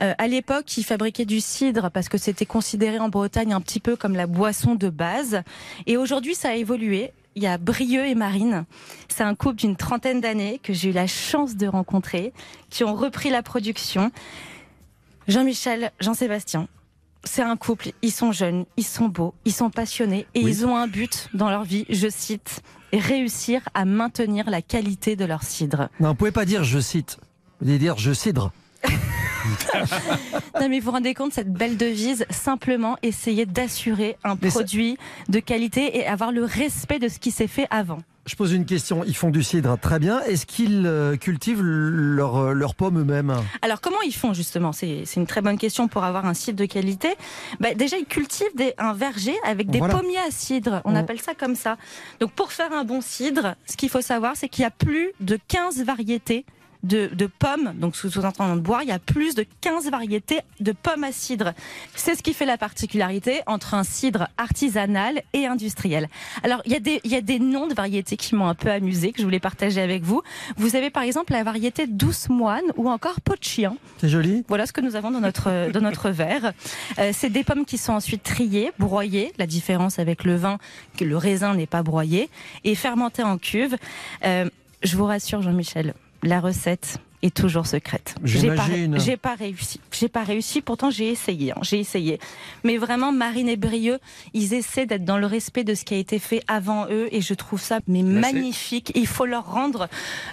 Euh, à l'époque, ils fabriquaient du cidre parce que c'était considéré en Bretagne un petit peu comme la boisson de base. Et aujourd'hui, ça a évolué. Il y a Brieux et Marine. C'est un couple d'une trentaine d'années que j'ai eu la chance de rencontrer, qui ont repris la production. Jean-Michel, Jean-Sébastien, c'est un couple, ils sont jeunes, ils sont beaux, ils sont passionnés et Oui. ils ont un but dans leur vie, je cite, réussir à maintenir la qualité de leur cidre. Non, vous pouvez pas dire je cite. Vous devez dire je cidre. Non mais vous vous rendez compte, cette belle devise, simplement essayer d'assurer un Mais ça- produit de qualité et avoir le respect de ce qui s'est fait avant. Je pose une question. Ils font du cidre très bien. Est-ce qu'ils euh, cultivent leurs leurs pommes eux-mêmes? Alors comment ils font justement? C'est une très bonne question pour avoir un cidre de qualité. Bah, déjà ils cultivent des- un verger avec des Voilà. pommiers à cidre. On Mm. appelle ça comme ça. Donc pour faire un bon cidre, ce qu'il faut savoir, c'est qu'il y a plus de 15 variétés. De, de pommes, donc sous sous-entendant de boire, il y a plus de 15 variétés de pommes à cidre. C'est ce qui fait la particularité entre un cidre artisanal et industriel. Alors, il y, a des, il y a des noms de variétés qui m'ont un peu amusé, que je voulais partager avec vous. Vous avez par exemple la variété douce moine ou encore peau de chien. C'est joli. Voilà ce que nous avons dans notre, <laughs> dans notre verre. Euh, c'est des pommes qui sont ensuite triées, broyées. La différence avec le vin, que le raisin n'est pas broyé, et fermentées en cuve. Euh, je vous rassure, Jean-Michel, la recette est toujours secrète. J'ai pas, j'ai pas réussi. J'ai pas réussi. Pourtant, j'ai essayé. hein, j'ai essayé. Mais vraiment, Marine et Brieux, ils essaient d'être dans le respect de ce qui a été fait avant eux, et je trouve ça mais c'est- magnifique. Il faut leur rendre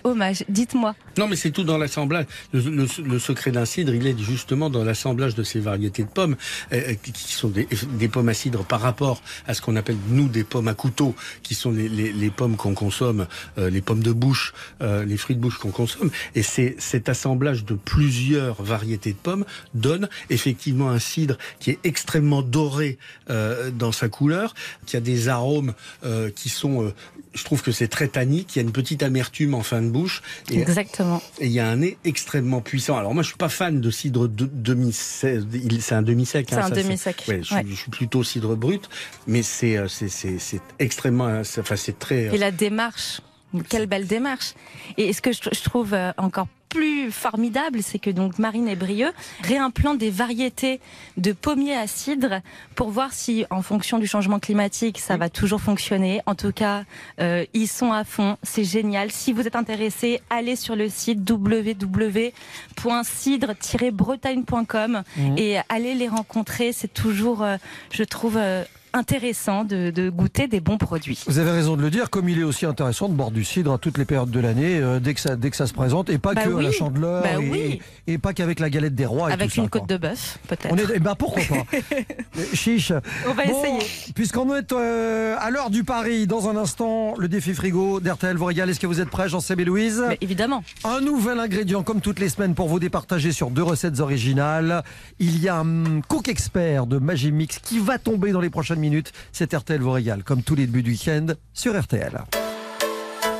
hommage. Dites-moi. Non, mais c'est tout dans l'assemblage. Le, le- le secret d'un cidre, il est justement dans l'assemblage de ces variétés de pommes, euh, qui qui sont des, des pommes à cidre par rapport à ce qu'on appelle, nous, des pommes à couteau, qui sont les, les- les pommes qu'on consomme, euh, les pommes de bouche, euh, les fruits de bouche qu'on consomme. Et c'est cet assemblage de plusieurs variétés de pommes donne effectivement un cidre qui est extrêmement doré euh, dans sa couleur, qui a des arômes euh, qui sont... je trouve que c'est très tannique, il y a une petite amertume en fin de bouche. Et, Exactement. et il y a un nez extrêmement puissant. Alors moi, je suis pas fan de cidre de, demi-sec. C'est un demi-sec. C'est hein, un ça, demi-sec, Ouais, je, ouais. je suis plutôt cidre brut, mais c'est euh, c'est c'est c'est extrêmement. euh, c'est- Enfin, c'est très. euh, Et la démarche, quelle belle démarche. Et ce que je, trouve euh, encore plus formidable, c'est que donc Marine et Brieux réimplantent des variétés de pommiers à cidre pour voir si, en fonction du changement climatique, ça va toujours fonctionner. En tout cas, euh, ils sont à fond. C'est génial. Si vous êtes intéressé, allez sur le site www.cidre-bretagne.com Mhm. et allez les rencontrer. C'est toujours, euh, je trouve, euh, intéressant de, de goûter des bons produits. Vous avez raison de le dire, comme il est aussi intéressant de boire du cidre à toutes les périodes de l'année, euh, dès, que ça, dès que ça se présente, et pas Bah que à la chandeleur, Bah et, oui. et pas qu'avec la galette des rois. et Avec ça, une quoi. côte de bœuf, peut-être. On est, eh ben pourquoi pas <laughs> Chiche. On va Bon, essayer. Puisqu'on est euh, à l'heure du pari, dans un instant, le défi frigo d'RTL vous régale. Est-ce que vous êtes prêts, Jean-Seb et Louise? Mais évidemment. Un nouvel ingrédient, comme toutes les semaines, pour vous départager sur deux recettes originales. Il y a un cook expert de Magimix qui va tomber dans les prochaines minutes. C'est RTL vous régale, comme tous les débuts du week-end sur RTL.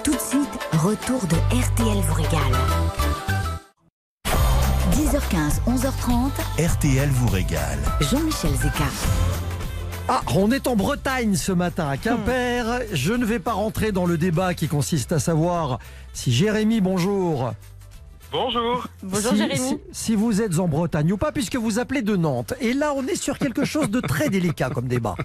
Tout de suite, retour de RTL vous régale. 10h15, 11h30, RTL vous régale. Jean-Michel Zeka. Ah, on est en Bretagne ce matin, à Quimper. Je ne vais pas rentrer dans le débat qui consiste à savoir si Jérémy, bonjour. Bonjour. Bonjour si, Jérémy. si- si vous êtes en Bretagne ou pas, puisque vous appelez de Nantes. Et là, on est sur quelque chose de très délicat comme débat.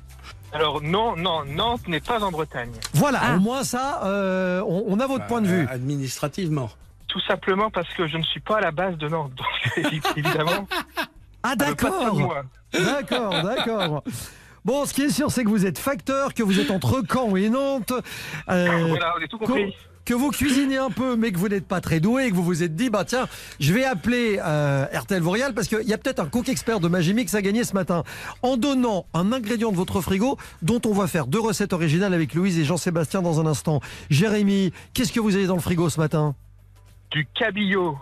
Alors non, non, Nantes n'est pas en Bretagne. Voilà, Ah. au moins ça, euh, on, on a votre point de vue. Euh, Administrativement. Tout simplement parce que je ne suis pas à la base de Nantes. Donc <laughs> évidemment, Ah d'accord, d'accord, d'accord. Bon, ce qui est sûr, c'est que vous êtes facteur, que vous êtes entre Caen et Nantes. euh, Voilà, on est tout compris. Que vous cuisinez un peu, mais que vous n'êtes pas très doué, et que vous vous êtes dit, bah tiens, je vais appeler euh, RTL Vorial parce qu'il y a peut-être un cook expert de Magimix à gagner ce matin en donnant un ingrédient de votre frigo dont on va faire deux recettes originales avec Louise et Jean-Sébastien dans un instant. Jérémy, qu'est-ce que vous avez dans le frigo ce matin? Du cabillaud.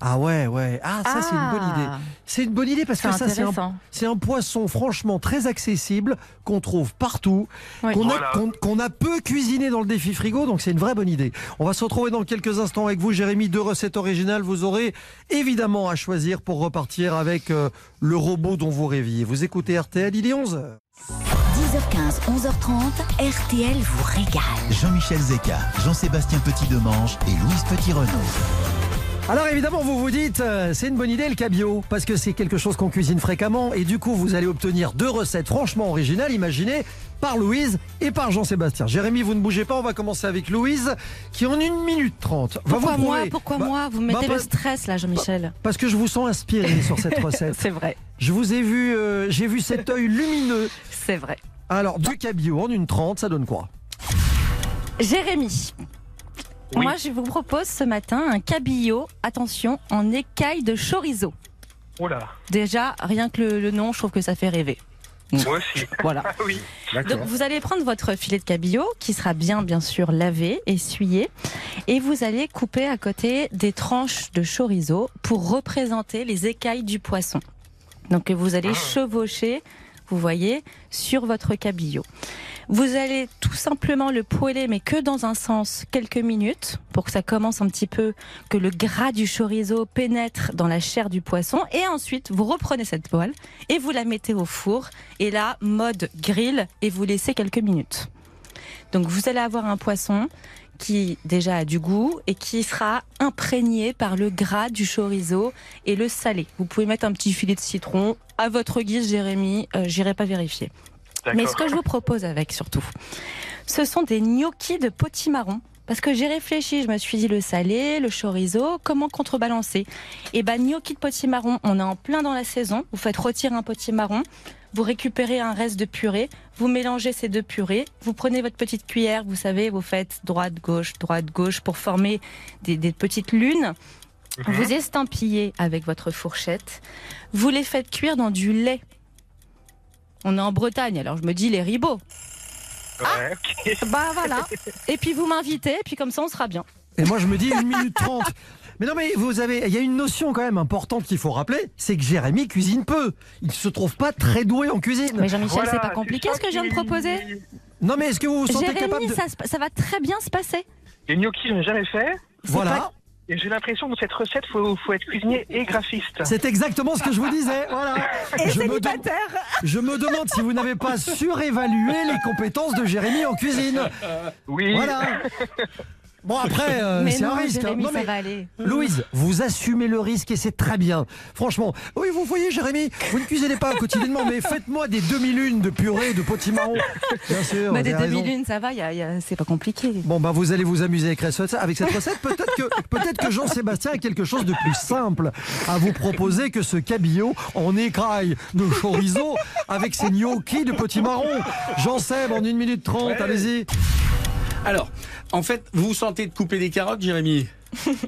Ah ouais, ouais. Ah, ça c'est une bonne idée. C'est une bonne idée parce que C'est ça c'est un, c'est un poisson franchement très accessible qu'on trouve partout, Oui. qu'on a, Voilà. qu'on- qu'on a peu cuisiné dans le défi frigo, donc c'est une vraie bonne idée. On va se retrouver dans quelques instants avec vous, Jérémy. Deux recettes originales. Vous aurez évidemment à choisir pour repartir avec euh, le robot dont vous rêviez. Vous écoutez RTL, il est 11h. 10h15, 11h30, RTL vous régale. Jean-Michel Zeka, Jean-Sébastien Petit-Demange et Louise Petit-Renaud. Alors évidemment, vous vous dites, euh, c'est une bonne idée le cabillaud, parce que c'est quelque chose qu'on cuisine fréquemment, et du coup, vous allez obtenir deux recettes franchement originales, imaginées par Louise et par Jean-Sébastien. Jérémy, vous ne bougez pas, on va commencer avec Louise, qui en 1 minute 30 va Pourquoi vous moi Pourquoi Bah, moi Vous me mettez bah, le pas- stress là, Jean-Michel. Parce que je vous sens inspiré sur cette <laughs> recette. C'est vrai, Je vous ai vu, euh, j'ai vu cet œil lumineux. c'est vrai. Alors, du cabillaud en une 30, ça donne quoi? Jérémy. Oui. Moi, je vous propose ce matin un cabillaud, attention, en écaille de chorizo. Oh là, Déjà, rien que le, le nom, je trouve que ça fait rêver. moi aussi. <laughs> Voilà. Ah <laughs> oui. Donc vous allez prendre votre filet de cabillaud qui sera bien bien sûr lavé, essuyé et vous allez couper à côté des tranches de chorizo pour représenter les écailles du poisson. Donc vous allez chevaucher, vous voyez, sur votre cabillaud. Vous allez tout simplement le poêler, mais que dans un sens, quelques minutes, pour que ça commence un petit peu, que le gras du chorizo pénètre dans la chair du poisson. Et ensuite, vous reprenez cette poêle et vous la mettez au four. Et là, mode grill, et vous laissez quelques minutes. Donc vous allez avoir un poisson qui déjà a du goût et qui sera imprégné par le gras du chorizo et le salé. Vous pouvez mettre un petit filet de citron à votre guise, Jérémy. Euh, J'irai pas vérifier. Mais ce que je vous propose avec surtout, ce sont des gnocchis de potimarron. Parce que j'ai réfléchi, je me suis dit le salé, le chorizo, comment contrebalancer? Et ben gnocchi de potimarron, on est en plein dans la saison. Vous faites rôtir un potimarron, vous récupérez un reste de purée, vous mélangez ces deux purées, vous prenez votre petite cuillère, vous savez, vous faites droite gauche, droite gauche pour former des, des petites lunes. Vous estampillez avec votre fourchette, vous les faites cuire dans du lait. On est en Bretagne, alors je me dis les ribots. Ouais, ok. Bah voilà. Et puis vous m'invitez, et puis comme ça on sera bien. Et moi, je me dis 1 minute 30. Mais non, mais vous avez, il y a une notion quand même importante qu'il faut rappeler, c'est que Jérémy cuisine peu. Il ne se trouve pas très doué en cuisine. Mais Jean-Michel, Voilà, c'est pas compliqué ce que je viens de proposer. Non, mais est-ce que vous vous sentez capable Jérémy, de... ça, va très bien se passer. Les gnocchis, je n'ai jamais fait. Voilà. J'ai l'impression que dans cette recette, il faut, faut être cuisinier et graphiste. C'est exactement ce que je vous disais. Voilà. je, me je me demande si vous n'avez pas surévalué les compétences de Jérémy en cuisine. Oui. Voilà. Bon après, euh, c'est un risque. hein. Ça va aller. Louise, vous assumez le risque et c'est très bien. Franchement, oui, vous voyez, Jérémy, vous ne cuisinez pas quotidiennement, mais faites-moi des demi-lunes de purée de potimarron. Bien sûr. Bah, vous des avez raison. demi-lunes, ça va, y a- y a- c'est pas compliqué. Bon, bah, vous allez vous amuser avec, recette- avec cette recette. Peut-être que, peut-être que Jean-Sébastien a quelque chose de plus simple à vous proposer que ce cabillaud en écraille de chorizo avec ses gnocchis de potimarron. Jean-Seb, en 1 minute 30, allez-y. Alors, en fait, vous vous sentez de couper des carottes, Jérémy?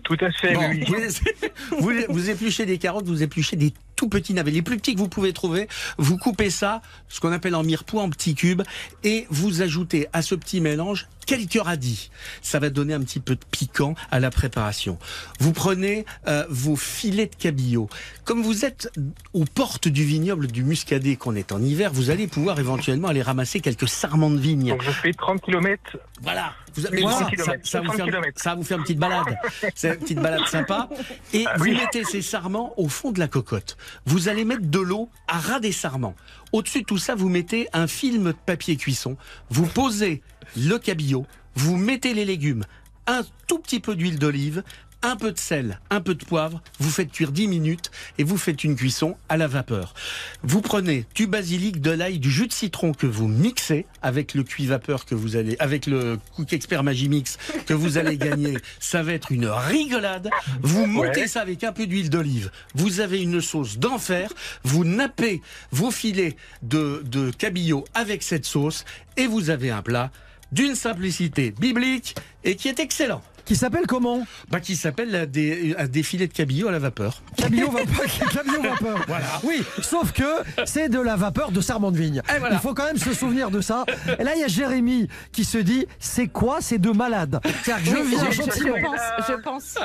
Tout à fait, Bon, oui. vous, <laughs> vous, vous épluchez des carottes, vous épluchez des tout petits navets, les plus petits que vous pouvez trouver. Vous coupez ça, ce qu'on appelle en mirepoix, en petits cubes, et vous ajoutez à ce petit mélange quelques radis. Ça va donner un petit peu de piquant à la préparation. Vous prenez euh, vos filets de cabillaud. Comme vous êtes aux portes du vignoble du Muscadet, qu'on est en hiver, vous allez pouvoir éventuellement aller ramasser quelques sarments de vigne. Donc je fais 30 km. Voilà. Vous Mais voilà, 30 ça, ça vous 30 faire, kilomètres. ça va vous une petite balade. C'est une petite balade sympa. Et Ah vous mettez ces sarments au fond de la cocotte. Vous allez mettre de l'eau à ras des sarments. Au-dessus de tout ça, vous mettez un film de papier cuisson. Vous posez le cabillaud. Vous mettez les légumes. Un tout petit peu d'huile d'olive. Un peu de sel, un peu de poivre, vous faites cuire 10 minutes et vous faites une cuisson à la vapeur. Vous prenez du basilic, de l'ail, du jus de citron que vous mixez avec le cuit vapeur que vous allez, avec le Cook Expert Magimix que vous allez gagner. Ça va être une rigolade. Vous montez Ouais. ça avec un peu d'huile d'olive. Vous avez une sauce d'enfer. Vous nappez vos filets de, de cabillaud avec cette sauce et vous avez un plat d'une simplicité biblique et qui est excellent. Qui s'appelle comment Bah, qui s'appelle un défilé de cabillaud à la vapeur. Cabillaud vapeur. <laughs> cabillaud vapeur. Voilà. Oui, sauf que c'est de la vapeur de sarment de vigne. Voilà. Il faut quand même se souvenir de ça. Et là, il y a Jérémy qui se dit c'est quoi ces deux malades C'est-à-dire que je viens gentiment. je pense, je pense.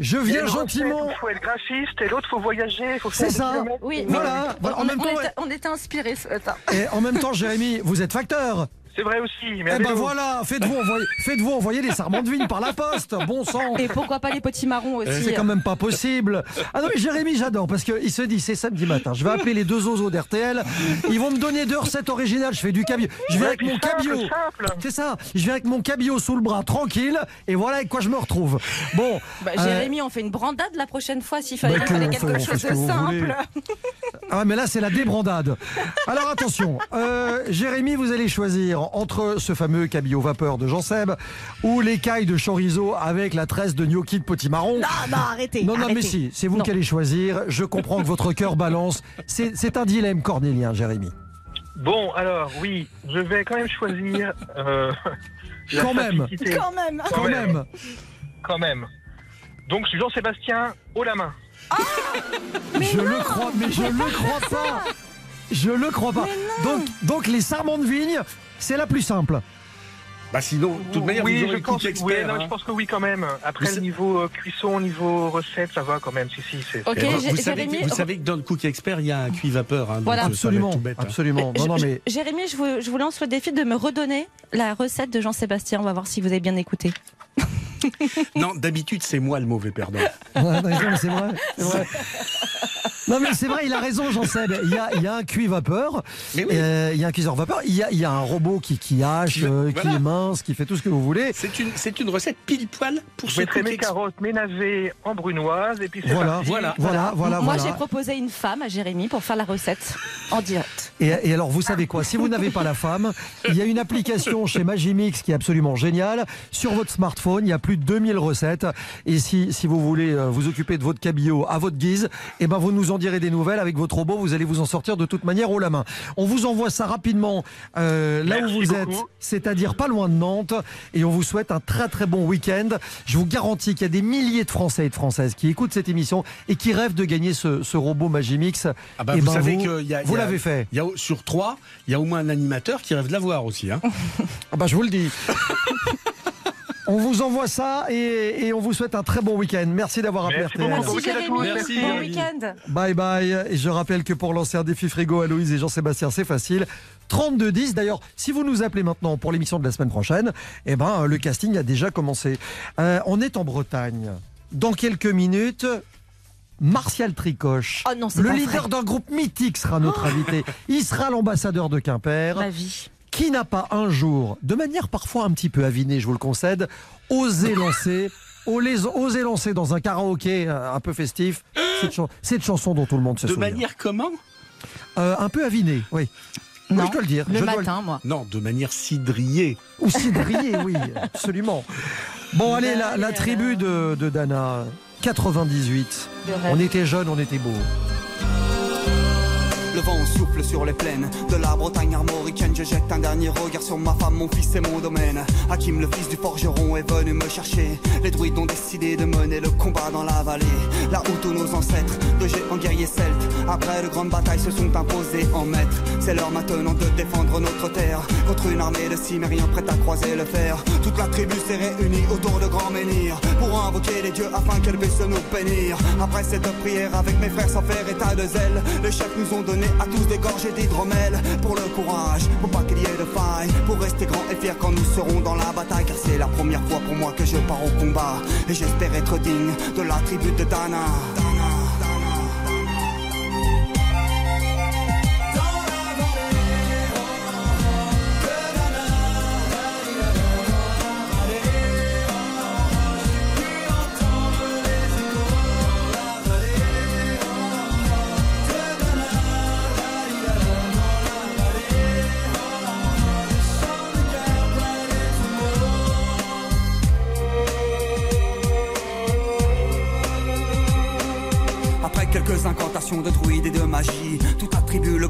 Je viens gentiment. Il faut être graphiste et l'autre, faut voyager. Il faut faire C'est ça. Oui, Voilà. Voilà. En on, même on temps, était, on était inspirés ce matin. Et en même temps, Jérémy, vous êtes facteur. C'est vrai aussi. Mais Eh ben voilà, faites-vous envoyer, faites-vous envoyer des sarments de vigne par la poste, bon sang. Et pourquoi pas les petits marrons aussi C'est quand même pas possible. Ah non, mais Jérémy, j'adore parce qu'il se dit c'est samedi matin. Je vais appeler les deux oiseaux d'RTL. Ils vont me donner deux recettes originales. Je fais du cabillaud. Je viens Ouais, avec mon cabillaud. simple. C'est ça. Je viens avec mon cabillaud sous le bras, tranquille. Et voilà avec quoi je me retrouve. Bon. Bah, euh, Jérémy, on fait une brandade la prochaine fois s'il fallait, Bah, fallait on quelque on chose que de simple. Ah mais là c'est la débrandade. Alors attention, euh, Jérémy, vous allez choisir entre ce fameux cabillaud vapeur de Jean Seb ou l'écaille de chorizo avec la tresse de gnocchi de potimarron. Non, non, arrêtez. Non, non, arrêtez. mais si, c'est vous Non. qui allez choisir. Je comprends que votre cœur balance. C'est un dilemme cornélien, Jérémy. Bon, alors, oui, je vais quand même choisir. euh, <laughs> Quand même. Quand même. Quand même. Quand même. Donc, je suis Jean-Sébastien, haut la main. <laughs> Je le crois, mais je le crois pas. Je le crois pas. Donc, donc les sarments de vigne, c'est la plus simple. Bah sinon, de toute manière, oui, vous aurez je le pense, cook expert. oui, non, hein. je pense que oui, quand même. Après, Vous le niveau euh, cuisson, niveau recette, ça va quand même. Si, si, c'est. C'est- vous, savez, Jérémy, que- vous savez que dans le Cook Expert, il y a un cuit vapeur. hein, Voilà. euh, Absolument, tout bête, hein. absolument. Non, non, Je- mais Jérémy, je vous, je vous lance le défi de me redonner la recette de Jean-Sébastien. On va voir si vous avez bien écouté. Non, d'habitude, c'est moi le mauvais perdant. <laughs> Ouais, c'est vrai, c'est vrai. <laughs> Non mais c'est vrai, il a raison Jean-Seb. Il y a, il y a un cuit vapeur, Mais oui. euh, il y a un cuiseur vapeur, il y a, il y a un robot qui, qui hache, Qui- euh, qui voilà. est mince, qui fait tout ce que vous voulez. C'est une, c'est une recette pile poil pour Je ce Cook mes carottes, navets en brunoise, et puis c'est Voilà, parti. Voilà. voilà, voilà, Moi, voilà. j'ai proposé une femme à Jérémy pour faire la recette en direct. Et, et alors, vous savez quoi? Si vous n'avez pas la femme, il y a une application chez Magimix qui est absolument géniale. Sur votre smartphone, il y a plus de 2000 recettes. Et si, si vous voulez euh, vous occuper de votre cabillaud à votre guise, eh ben, vous nous en direz des nouvelles avec votre robot. Vous allez vous en sortir de toute manière haut la main. On vous envoie ça rapidement euh, là Merci où vous beaucoup. êtes, c'est-à-dire pas loin de Nantes. Et on vous souhaite un très très bon week-end. Je vous garantis qu'il y a des milliers de Français et de Françaises qui écoutent cette émission et qui rêvent de gagner ce, ce robot Magimix. Ah bah, Eh vous ben, savez vous, y a, vous l'avez fait. Il y a, sur trois, il y a au moins un animateur qui rêve de l'avoir aussi. Hein. Ah bah je vous le dis. <laughs> On vous envoie ça et, et on vous souhaite un très bon week-end. Merci d'avoir appelé Merci RTL. Jérémy. Merci, bon week-end. Bye bye. Et je rappelle que pour lancer un défi frigo à Louise et Jean-Sébastien, c'est facile. 32-10. D'ailleurs, si vous nous appelez maintenant pour l'émission de la semaine prochaine, eh ben, le casting a déjà commencé. Euh, on est en Bretagne. Dans quelques minutes, Martial Tricoche. Oh non, Le leader d'un groupe mythique sera notre <gasps> invité. Il sera l'ambassadeur de Quimper. Ma vie. Qui n'a pas un jour, de manière parfois un petit peu avinée, je vous le concède, osé <laughs> lancer, osé, osé lancer dans un karaoké euh, un peu festif cette, chan- cette chanson dont tout le monde se De souvient manière comment? Euh, Un peu avinée, oui. Oui, Non, je dois le dire. le je dois matin, moi. Non, de manière cidriée. Ou cidrier, <laughs> oui, absolument. Bon, allez, la, la tribu de, de Dana, 98. On était jeunes, on était beaux. Le vent souffle sur les plaines de la Bretagne armoricaine. Je jette un dernier regard sur ma femme, mon fils et mon domaine. Hakim, le fils du forgeron, est venu me chercher. Les druides ont décidé de mener le combat dans la vallée. Là où tous nos ancêtres, de géants guerriers celtes, après de grandes batailles, se sont imposés en maîtres. C'est l'heure maintenant de défendre notre terre contre une armée de cimériens prête à croiser le fer. Toute la tribu s'est réunie autour de grands menhirs pour invoquer les dieux afin qu'elle puisse nous bénir. Après cette prière, avec mes frères sans faire état de zèle, les chefs nous ont donné à tous des gorgées d'hydromel pour le courage, pour pas qu'il y ait de faille, pour rester grand et fier quand nous serons dans la bataille. Car c'est la première fois pour moi que je pars au combat et j'espère être digne de la tribu de Dana.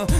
Son d'une corne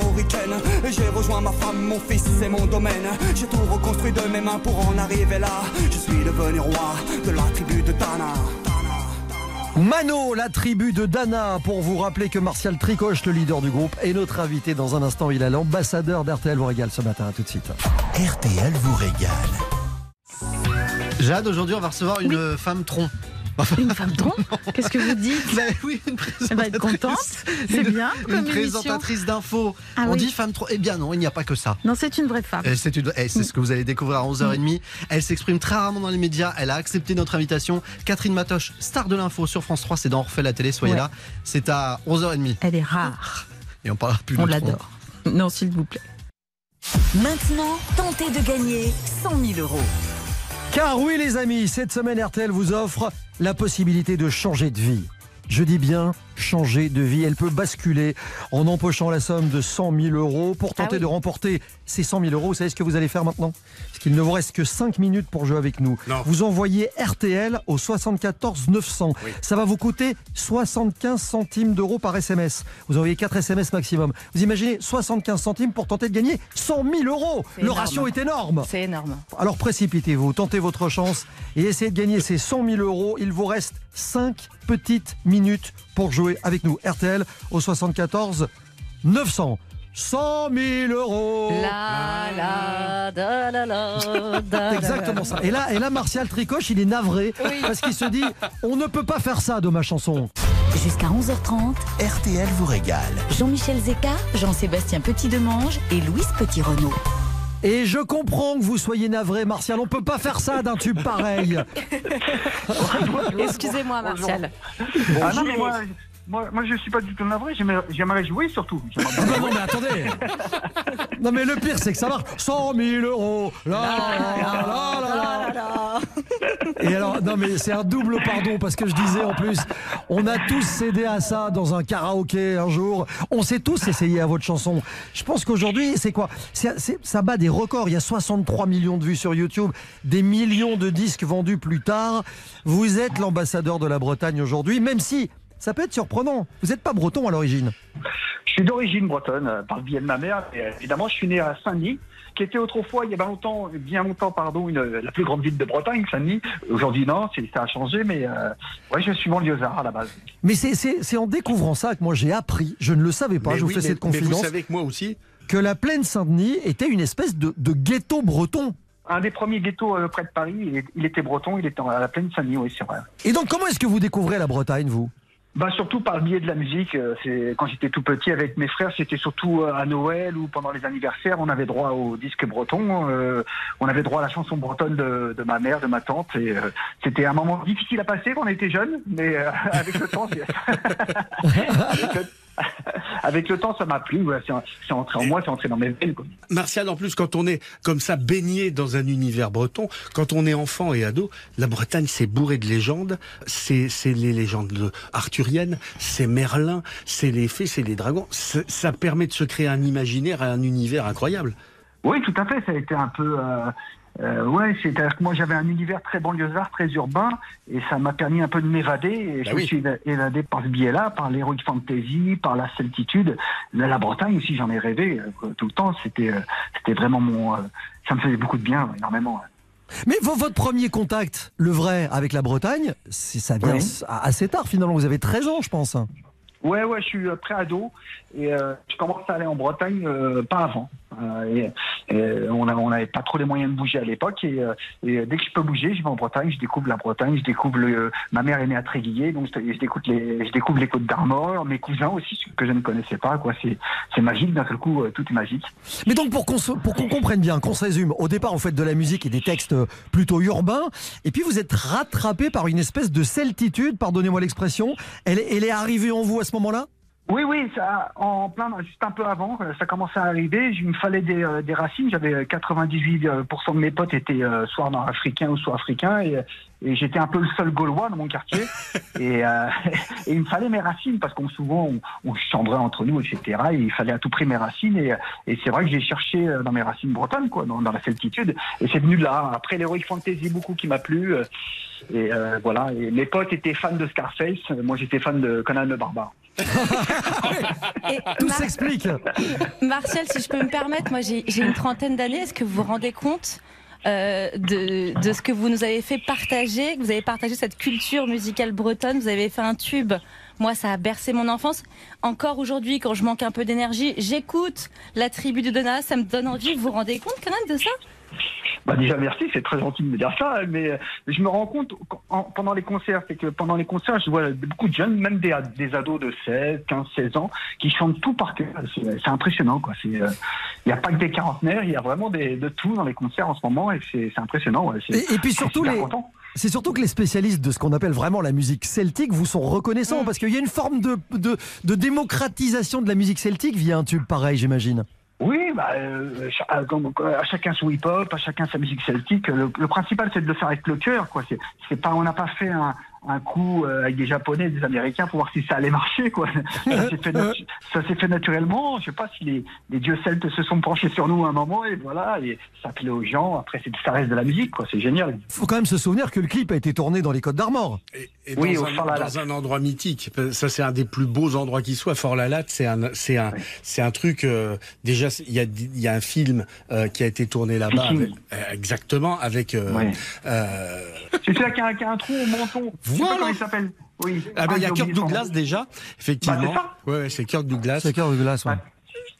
armoricaine. J'ai rejoint ma femme, mon fils et mon domaine. J'ai tout reconstruit de mes mains pour en arriver là. Je suis devenu roi de la tribu de Dana. Mano, la tribu de Dana, pour vous rappeler que Martial Tricoche, le leader du groupe, est notre invité dans un instant. Il est l'ambassadeur d'RTL vous régale ce matin. À tout de suite. RTL vous régale. Jade, aujourd'hui, on va recevoir une femme tronc. Une femme tronc Qu'est-ce que vous dites Bah oui, une Elle va être contente. C'est Une- bien comme Une présentatrice d'infos. Ah on oui. dit femme tronc. Eh bien non, il n'y a pas que ça. Non, c'est une vraie femme. C'est une- eh, c'est ce que vous allez découvrir à 11h30. Elle s'exprime très rarement dans les médias. Elle a accepté notre invitation. Catherine Matoche, star de l'info sur France 3, c'est dans refait la télé. Soyez Ouais. là. C'est à 11h30. Elle est rare. Et on parlera plus On l'adore. Non, s'il vous plaît. Maintenant, tentez de gagner 100 000 euros. Car oui les amis, cette semaine RTL vous offre la possibilité de changer de vie. Je dis bien changer de vie. Elle peut basculer en empochant la somme de 100 000 euros pour Ah tenter de remporter ces 100 000 euros. Vous savez ce que vous allez faire maintenant? Parce qu'il ne vous reste que 5 minutes pour jouer avec nous. Vous envoyez RTL au 74 900. Ça va vous coûter 75 centimes d'euros par SMS. Vous envoyez 4 SMS maximum. Vous imaginez 75 centimes pour tenter de gagner 100 000 euros. Le énorme. ratio est énorme. C'est énorme. Alors précipitez-vous, tentez votre chance et essayez de gagner ces 100 000 euros. Il vous reste 5 petites minutes pour jouer avec nous. RTL au 74 900. 100 000 euros. La la da la la da, <laughs> Exactement ça. Et là, et là, Martial Tricoche, il est navré parce qu'il se dit on ne peut pas faire ça de ma chanson. Jusqu'à 11h30, RTL vous régale. Jean-Michel Zeka, Jean-Sébastien Petit-Demange et Louise Petit-Renaud. Et je comprends que vous soyez navré, Martial. On peut pas faire ça d'un tube pareil. <laughs> Excusez-moi, Martial. Ah non, mais moi, moi, moi, je suis pas du tout navré, j'aimerais j'aimerais jouer surtout. <laughs> Ah bah jouer. non, mais attendez. Non, mais le pire, c'est que ça marche. 100 000 euros. La, la, la, la, la. Et alors, non, mais c'est un double pardon parce que je disais en plus, on a tous cédé à ça dans un karaoké un jour. On s'est tous essayé à votre chanson. Je pense qu'aujourd'hui, c'est quoi? Ça bat des records. Il y a 63 millions de vues sur YouTube, des millions de disques vendus plus tard. Vous êtes l'ambassadeur de la Bretagne aujourd'hui, même si ça peut être surprenant. Vous n'êtes pas breton à l'origine. Je suis d'origine bretonne, euh, par le biais de ma mère. Et, euh, évidemment, je suis né à Saint-Denis, qui était autrefois, il y a bien longtemps, bien longtemps, pardon, une, la plus grande ville de Bretagne, Saint-Denis. Aujourd'hui, non, c'est- ça a changé, mais euh, ouais, je suis banlieusard à la base. Mais c'est- en découvrant ça que moi j'ai appris, je ne le savais pas, Mais je vous fais mais- cette mais vous confidence, savez que moi aussi. que la plaine Saint-Denis était une espèce de, de ghetto breton. Un des premiers ghettos euh, près de Paris, il, il était breton, il était à la plaine Saint-Denis, oui, c'est vrai. Et donc comment est-ce que vous découvrez la Bretagne, vous? Bah surtout par le biais de la musique. euh, C'est quand j'étais tout petit avec mes frères, c'était surtout euh, à Noël ou pendant les anniversaires, on avait droit au disque breton, euh, on avait droit à la chanson bretonne de, de ma mère, de ma tante. Et euh, c'était un moment difficile à passer quand on était jeune, mais euh, <laughs> avec le temps, <laughs> avec, le... <laughs> avec le temps, ça m'a plu. c'est entré en moi, c'est entré dans mes veines. quoi. Martial, en plus, quand on est comme ça baigné dans un univers breton, quand on est enfant et ado, la Bretagne, c'est bourré de légendes. C'est les légendes arthuriennes, c'est Merlin, c'est les fées, c'est les dragons. Ça, ça permet de se créer un imaginaire et un univers incroyable. Oui, tout à fait. Ça a été un peu. Euh, euh, ouais, c'est-à-dire que moi j'avais un univers très banlieusard, très urbain, et ça m'a permis un peu de m'évader. Et Bah je oui. me suis éva- évadé par ce biais-là, par l'heroic fantasy, par la celtitude. La, la Bretagne aussi, j'en ai rêvé euh, tout le temps. C'était, euh, c'était vraiment mon. euh, ça me faisait beaucoup de bien, énormément. Mais vo- votre premier contact, le vrai, avec la Bretagne, c'est- ça vient Oui. assez tard finalement, vous avez 13 ans je pense. Ouais, ouais, je suis pré-ado et euh, je commence à aller en Bretagne euh, pas avant. Euh, on on n'avait pas trop les moyens de bouger à l'époque et, dès que je peux bouger, je vais en Bretagne, je découvre la Bretagne, je découvre. Ma mère est née à Tréguier, donc je, découvre les, côtes d'Armor, mes cousins aussi que je ne connaissais pas. C'est magique d'un seul coup, tout est magique. Mais donc pour qu'on comprenne bien, qu'on se résume, au départ vous faites de la musique et des textes plutôt urbains, et puis vous êtes rattrapé par une espèce de celtitude, pardonnez-moi l'expression, elle est arrivée en vous à ce moment-là? Oui, oui, ça, en plein, juste un peu avant, euh, ça commençait à arriver. Il me fallait des, euh, racines. J'avais euh, 98% de mes potes étaient euh, soit nord-africains ou soit africains, et, et j'étais un peu le seul Gaulois dans mon quartier. <laughs> et, euh, <laughs> et il me fallait mes racines parce qu'on souvent on, on chambrait entre nous, etc. Et il fallait à tout prix mes racines. Et, et c'est vrai que j'ai cherché euh, dans mes racines bretonnes, quoi, dans, dans la celtitude. Et c'est venu de là. Après l'heroic fantasy, beaucoup qui m'a plu. euh, Et euh, voilà. Et mes potes étaient fans de Scarface. Moi, j'étais fan de Conan le Barbare. <laughs> Tout s'explique. Martial, si je peux me permettre, moi j'ai une trentaine d'années. Est-ce que vous vous rendez compte euh, de, de ce que vous nous avez fait partager, que vous avez partagé cette culture musicale bretonne, vous avez fait un tube. Moi, ça a bercé mon enfance. Encore aujourd'hui, quand je manque un peu d'énergie, j'écoute la tribu de Donna, ça me donne envie. Vous vous rendez compte quand même de ça? Bah déjà merci, c'est très gentil de me dire ça, mais euh, je me rends compte en- pendant les concerts, c'est que pendant les concerts, je vois beaucoup de jeunes, même des, des ados de 16, 15, 16 ans, qui chantent tout par cœur. C'est impressionnant, quoi. Euh, Il n'y a pas que des quarantenaires, il y a vraiment des, de tout dans les concerts en ce moment, et c'est impressionnant. ouais. Et, et puis surtout les. content. C'est surtout que les spécialistes de ce qu'on appelle vraiment la musique celtique vous sont reconnaissants parce qu'il y a une forme de, de, de démocratisation de la musique celtique via un tube pareil, j'imagine. Oui, bah, euh, cha- à, chacun son hip-hop, à chacun sa musique celtique. Le, le principal, c'est de le faire avec le cœur, quoi. C'est, c'est pas, on n'a pas fait un, un coup euh, avec des Japonais, des Américains pour voir si ça allait marcher, quoi. <laughs> Ça s'est fait, natu- ça s'est fait naturellement. Je sais pas si les, les dieux celtes se sont penchés sur nous à un moment et voilà, et ça plaît aux gens. Après, c'est, ça reste de la musique, quoi. C'est génial. faut quand même se souvenir que le clip a été tourné dans les Côtes d'Armor. Et Oui, dans, au un, dans un endroit mythique. Ça, c'est un des plus beaux endroits qui soit. Fort-la-Latte, c'est un, c'est un, c'est un truc. euh, déjà, c'est- il y a, il y a un film euh, qui a été tourné là-bas. Euh, exactement, avec. euh, Ouais. euh, C'est celui qui a, qui a un trou au menton. Voilà. comment il s'appelle. Oui. ah ben, il y a j'ai Kirk Douglas déjà, effectivement. Bah, ouais, ouais, c'est Kirk Douglas. C'est cœur de glace, ouais.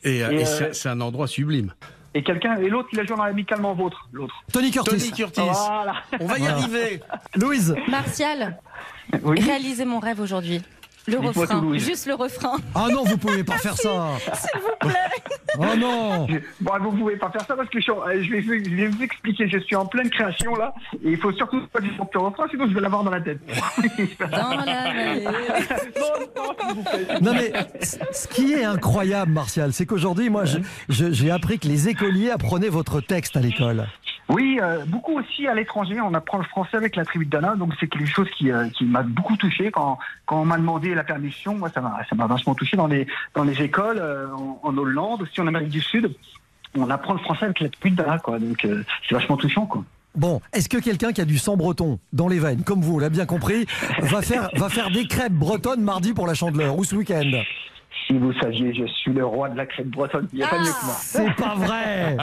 Et, Et, et c'est c'est un endroit sublime. Et quelqu'un, et l'autre, il a joué dans amicalement vôtre, l'autre. Tony Curtis. Tony Curtis. Voilà. On va y Voilà. arriver. <laughs> Louise. Martial, Oui. réalisez mon rêve aujourd'hui. Le refrain, tout, juste le refrain. Ah non, vous pouvez pas faire ça. S'il vous plaît. <laughs> Oh non. Bon, vous pouvez pas faire ça parce que je, euh, je vais, je vais vous expliquer. Je suis en pleine création là, et il faut surtout pas du le refrain, sinon je vais l'avoir dans la tête. Dans la vallée. <laughs> non, mais ce qui est incroyable, Martial, c'est qu'aujourd'hui, moi, je- je- j'ai appris que les écoliers apprenaient votre texte à l'école. Oui, euh, beaucoup aussi à l'étranger. On apprend le français avec la tribu de Dana, donc c'est quelque chose qui, euh, qui m'a beaucoup touché quand, quand on m'a demandé la permission. Moi, ça m'a vachement touché dans les, dans les écoles, euh, en, Hollande, aussi en Amérique du Sud. On apprend le français avec la Dana, quoi. Donc euh, c'est vachement touchant, quoi. Bon, est-ce que quelqu'un qui a du sang breton dans les veines, comme vous, l'a bien compris, va faire, va faire des crêpes bretonnes mardi pour la chandeleur ou ce week-end? Si vous saviez, je suis le roi de la crêpe bretonne. Il n'y a pas mieux que moi. C'est pas vrai.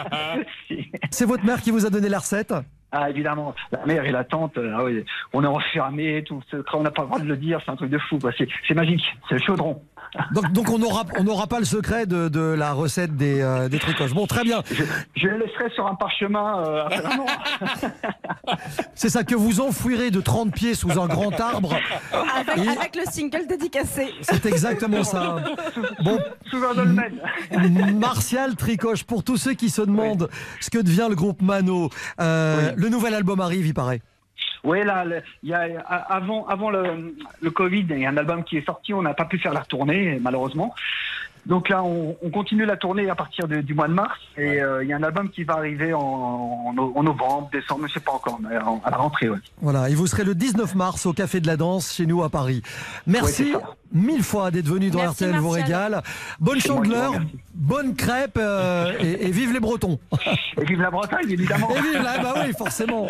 <laughs> C'est votre mère qui vous a donné la recette? Ah, évidemment. La mère et la tante, euh, ah oui, on est enfermés, tout ce on n'a pas le droit de le dire, c'est un truc de fou, c'est magique, c'est le chaudron. Donc, donc on n'aura on pas le secret de, de la recette des, euh, des tricoches. Bon, très bien. Je, je le laisserai sur un parchemin euh. <laughs> C'est ça que vous enfouirez de 30 pieds sous un grand arbre. Avec, Et- avec le single dédicacé. C'est exactement ça. Bon, Sous un dolmen. Martial Tricoche, pour tous ceux qui se demandent ce que devient le groupe Mano, euh, le nouvel album arrive, il paraît. Oui, là, il y a, a- avant, avant le, le Covid, il y a un album qui est sorti, on n'a pas pu faire la tournée, malheureusement. Donc là, on, on continue la tournée à partir de- du mois de mars. Et euh, il y a un album qui va arriver en, en no- en novembre, décembre, je ne sais pas encore, mais en- à la rentrée, ouais. Voilà, et vous serez le 19 mars au Café de la Danse chez nous à Paris. Merci Ouais, mille fois d'être venu dans Merci, RTL vous régale. Bonne chandeleur, bonne crêpe euh, et, et vive les Bretons. Et vive la Bretagne, évidemment. Et vive là, bah oui, forcément.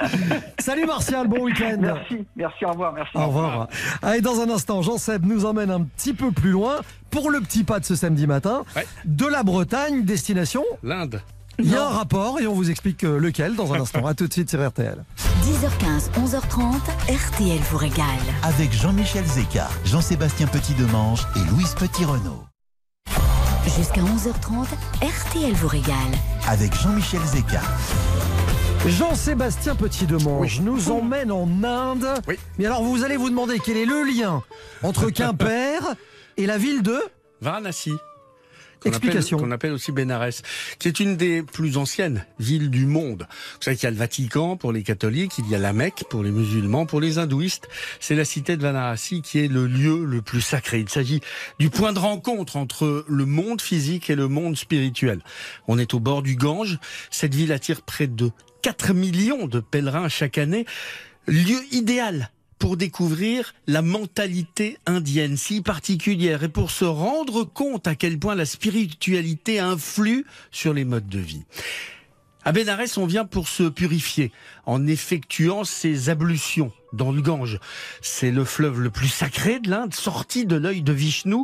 Salut Martial, bon week-end. Merci, merci, au revoir, merci. Au revoir. Allez, dans un instant, Jean-Seb nous emmène un petit peu plus loin pour le petit pas de ce samedi matin. Ouais. De la Bretagne, destination. L'Inde. Il y a un rapport et on vous explique euh, lequel dans un instant. À tout de suite sur RTL. 10h15, 11h30, RTL vous régale. Avec Jean-Michel Zeka, Jean-Sébastien Petit-Demange et Louise Petit-Renault. Jusqu'à 11h30, RTL vous régale. Avec Jean-Michel Zeka. Jean-Sébastien Petit-Demange nous emmène en Inde. Oui. Mais alors vous allez vous demander quel est le lien entre <laughs> Quimper et la ville de Varanasi. qu'on appelle- Qu'on appelle aussi Bénarès, qui est une des plus anciennes villes du monde. Vous savez qu'il y a le Vatican pour les catholiques, il y a la Mecque pour les musulmans, pour les hindouistes. C'est la cité de Varanasi qui est le lieu le plus sacré. Il s'agit du point de rencontre entre le monde physique et le monde spirituel. On est au bord du Gange. Cette ville attire près de 4 millions de pèlerins chaque année. Lieu idéal pour découvrir la mentalité indienne si particulière et pour se rendre compte à quel point la spiritualité influe sur les modes de vie. À Bénarès, on vient pour se purifier en effectuant ses ablutions dans le Gange. C'est le fleuve le plus sacré de l'Inde, sorti de l'œil de Vishnu.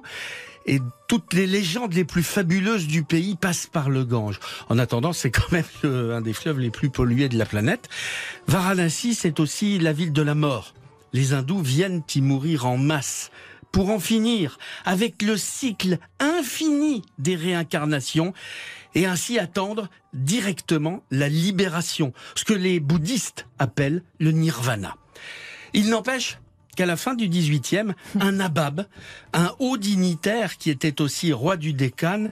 Et toutes les légendes les plus fabuleuses du pays passent par le Gange. En attendant, c'est quand même un des fleuves les plus pollués de la planète. Varanasi, c'est aussi la ville de la mort. Les hindous viennent y mourir en masse pour en finir avec le cycle infini des réincarnations et ainsi attendre directement la libération, ce que les bouddhistes appellent le nirvana. Il n'empêche qu'à la fin du 18e, un nabab, un haut dignitaire qui était aussi roi du Décan,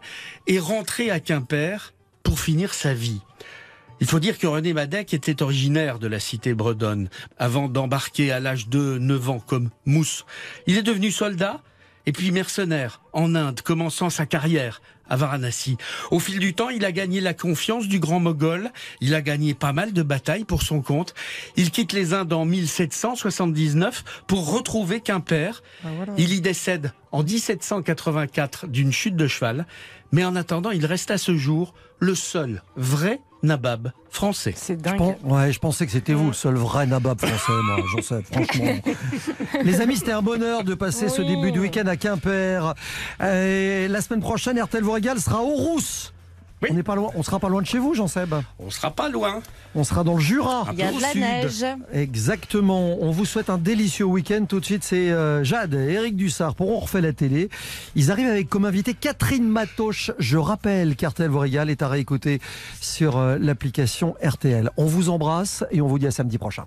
est rentré à Quimper pour finir sa vie. Il faut dire que René Madec était originaire de la cité bredonne avant d'embarquer à l'âge de 9 ans comme mousse. Il est devenu soldat et puis mercenaire en Inde, commençant sa carrière à Varanasi. Au fil du temps, il a gagné la confiance du grand Moghol. Il a gagné pas mal de batailles pour son compte. Il quitte les Indes en 1779 pour retrouver Quimper. Il y décède en 1784 d'une chute de cheval. Mais en attendant, il reste à ce jour le seul vrai nabab français. C'est Je dingue. pen- ouais, je pensais que c'était vous le seul vrai nabab français, moi, j'en sais, <laughs> franchement. Les amis, c'était un bonheur de passer ce début de week-end à Quimper. Et la semaine prochaine, RTL vous régale sera au Rousse. On n'est pas loin, on sera pas loin de chez vous, Jean-Seb. On sera pas loin. On sera dans le Jura. Il y a de la neige. Exactement. On vous souhaite un délicieux week-end. Tout de suite, c'est euh, Jade et Eric Dussard pour On refait la télé. Ils arrivent avec comme invité Catherine Matoche. Je rappelle qu'RTL vous régale est à réécouter sur euh, l'application RTL. On vous embrasse et on vous dit à samedi prochain.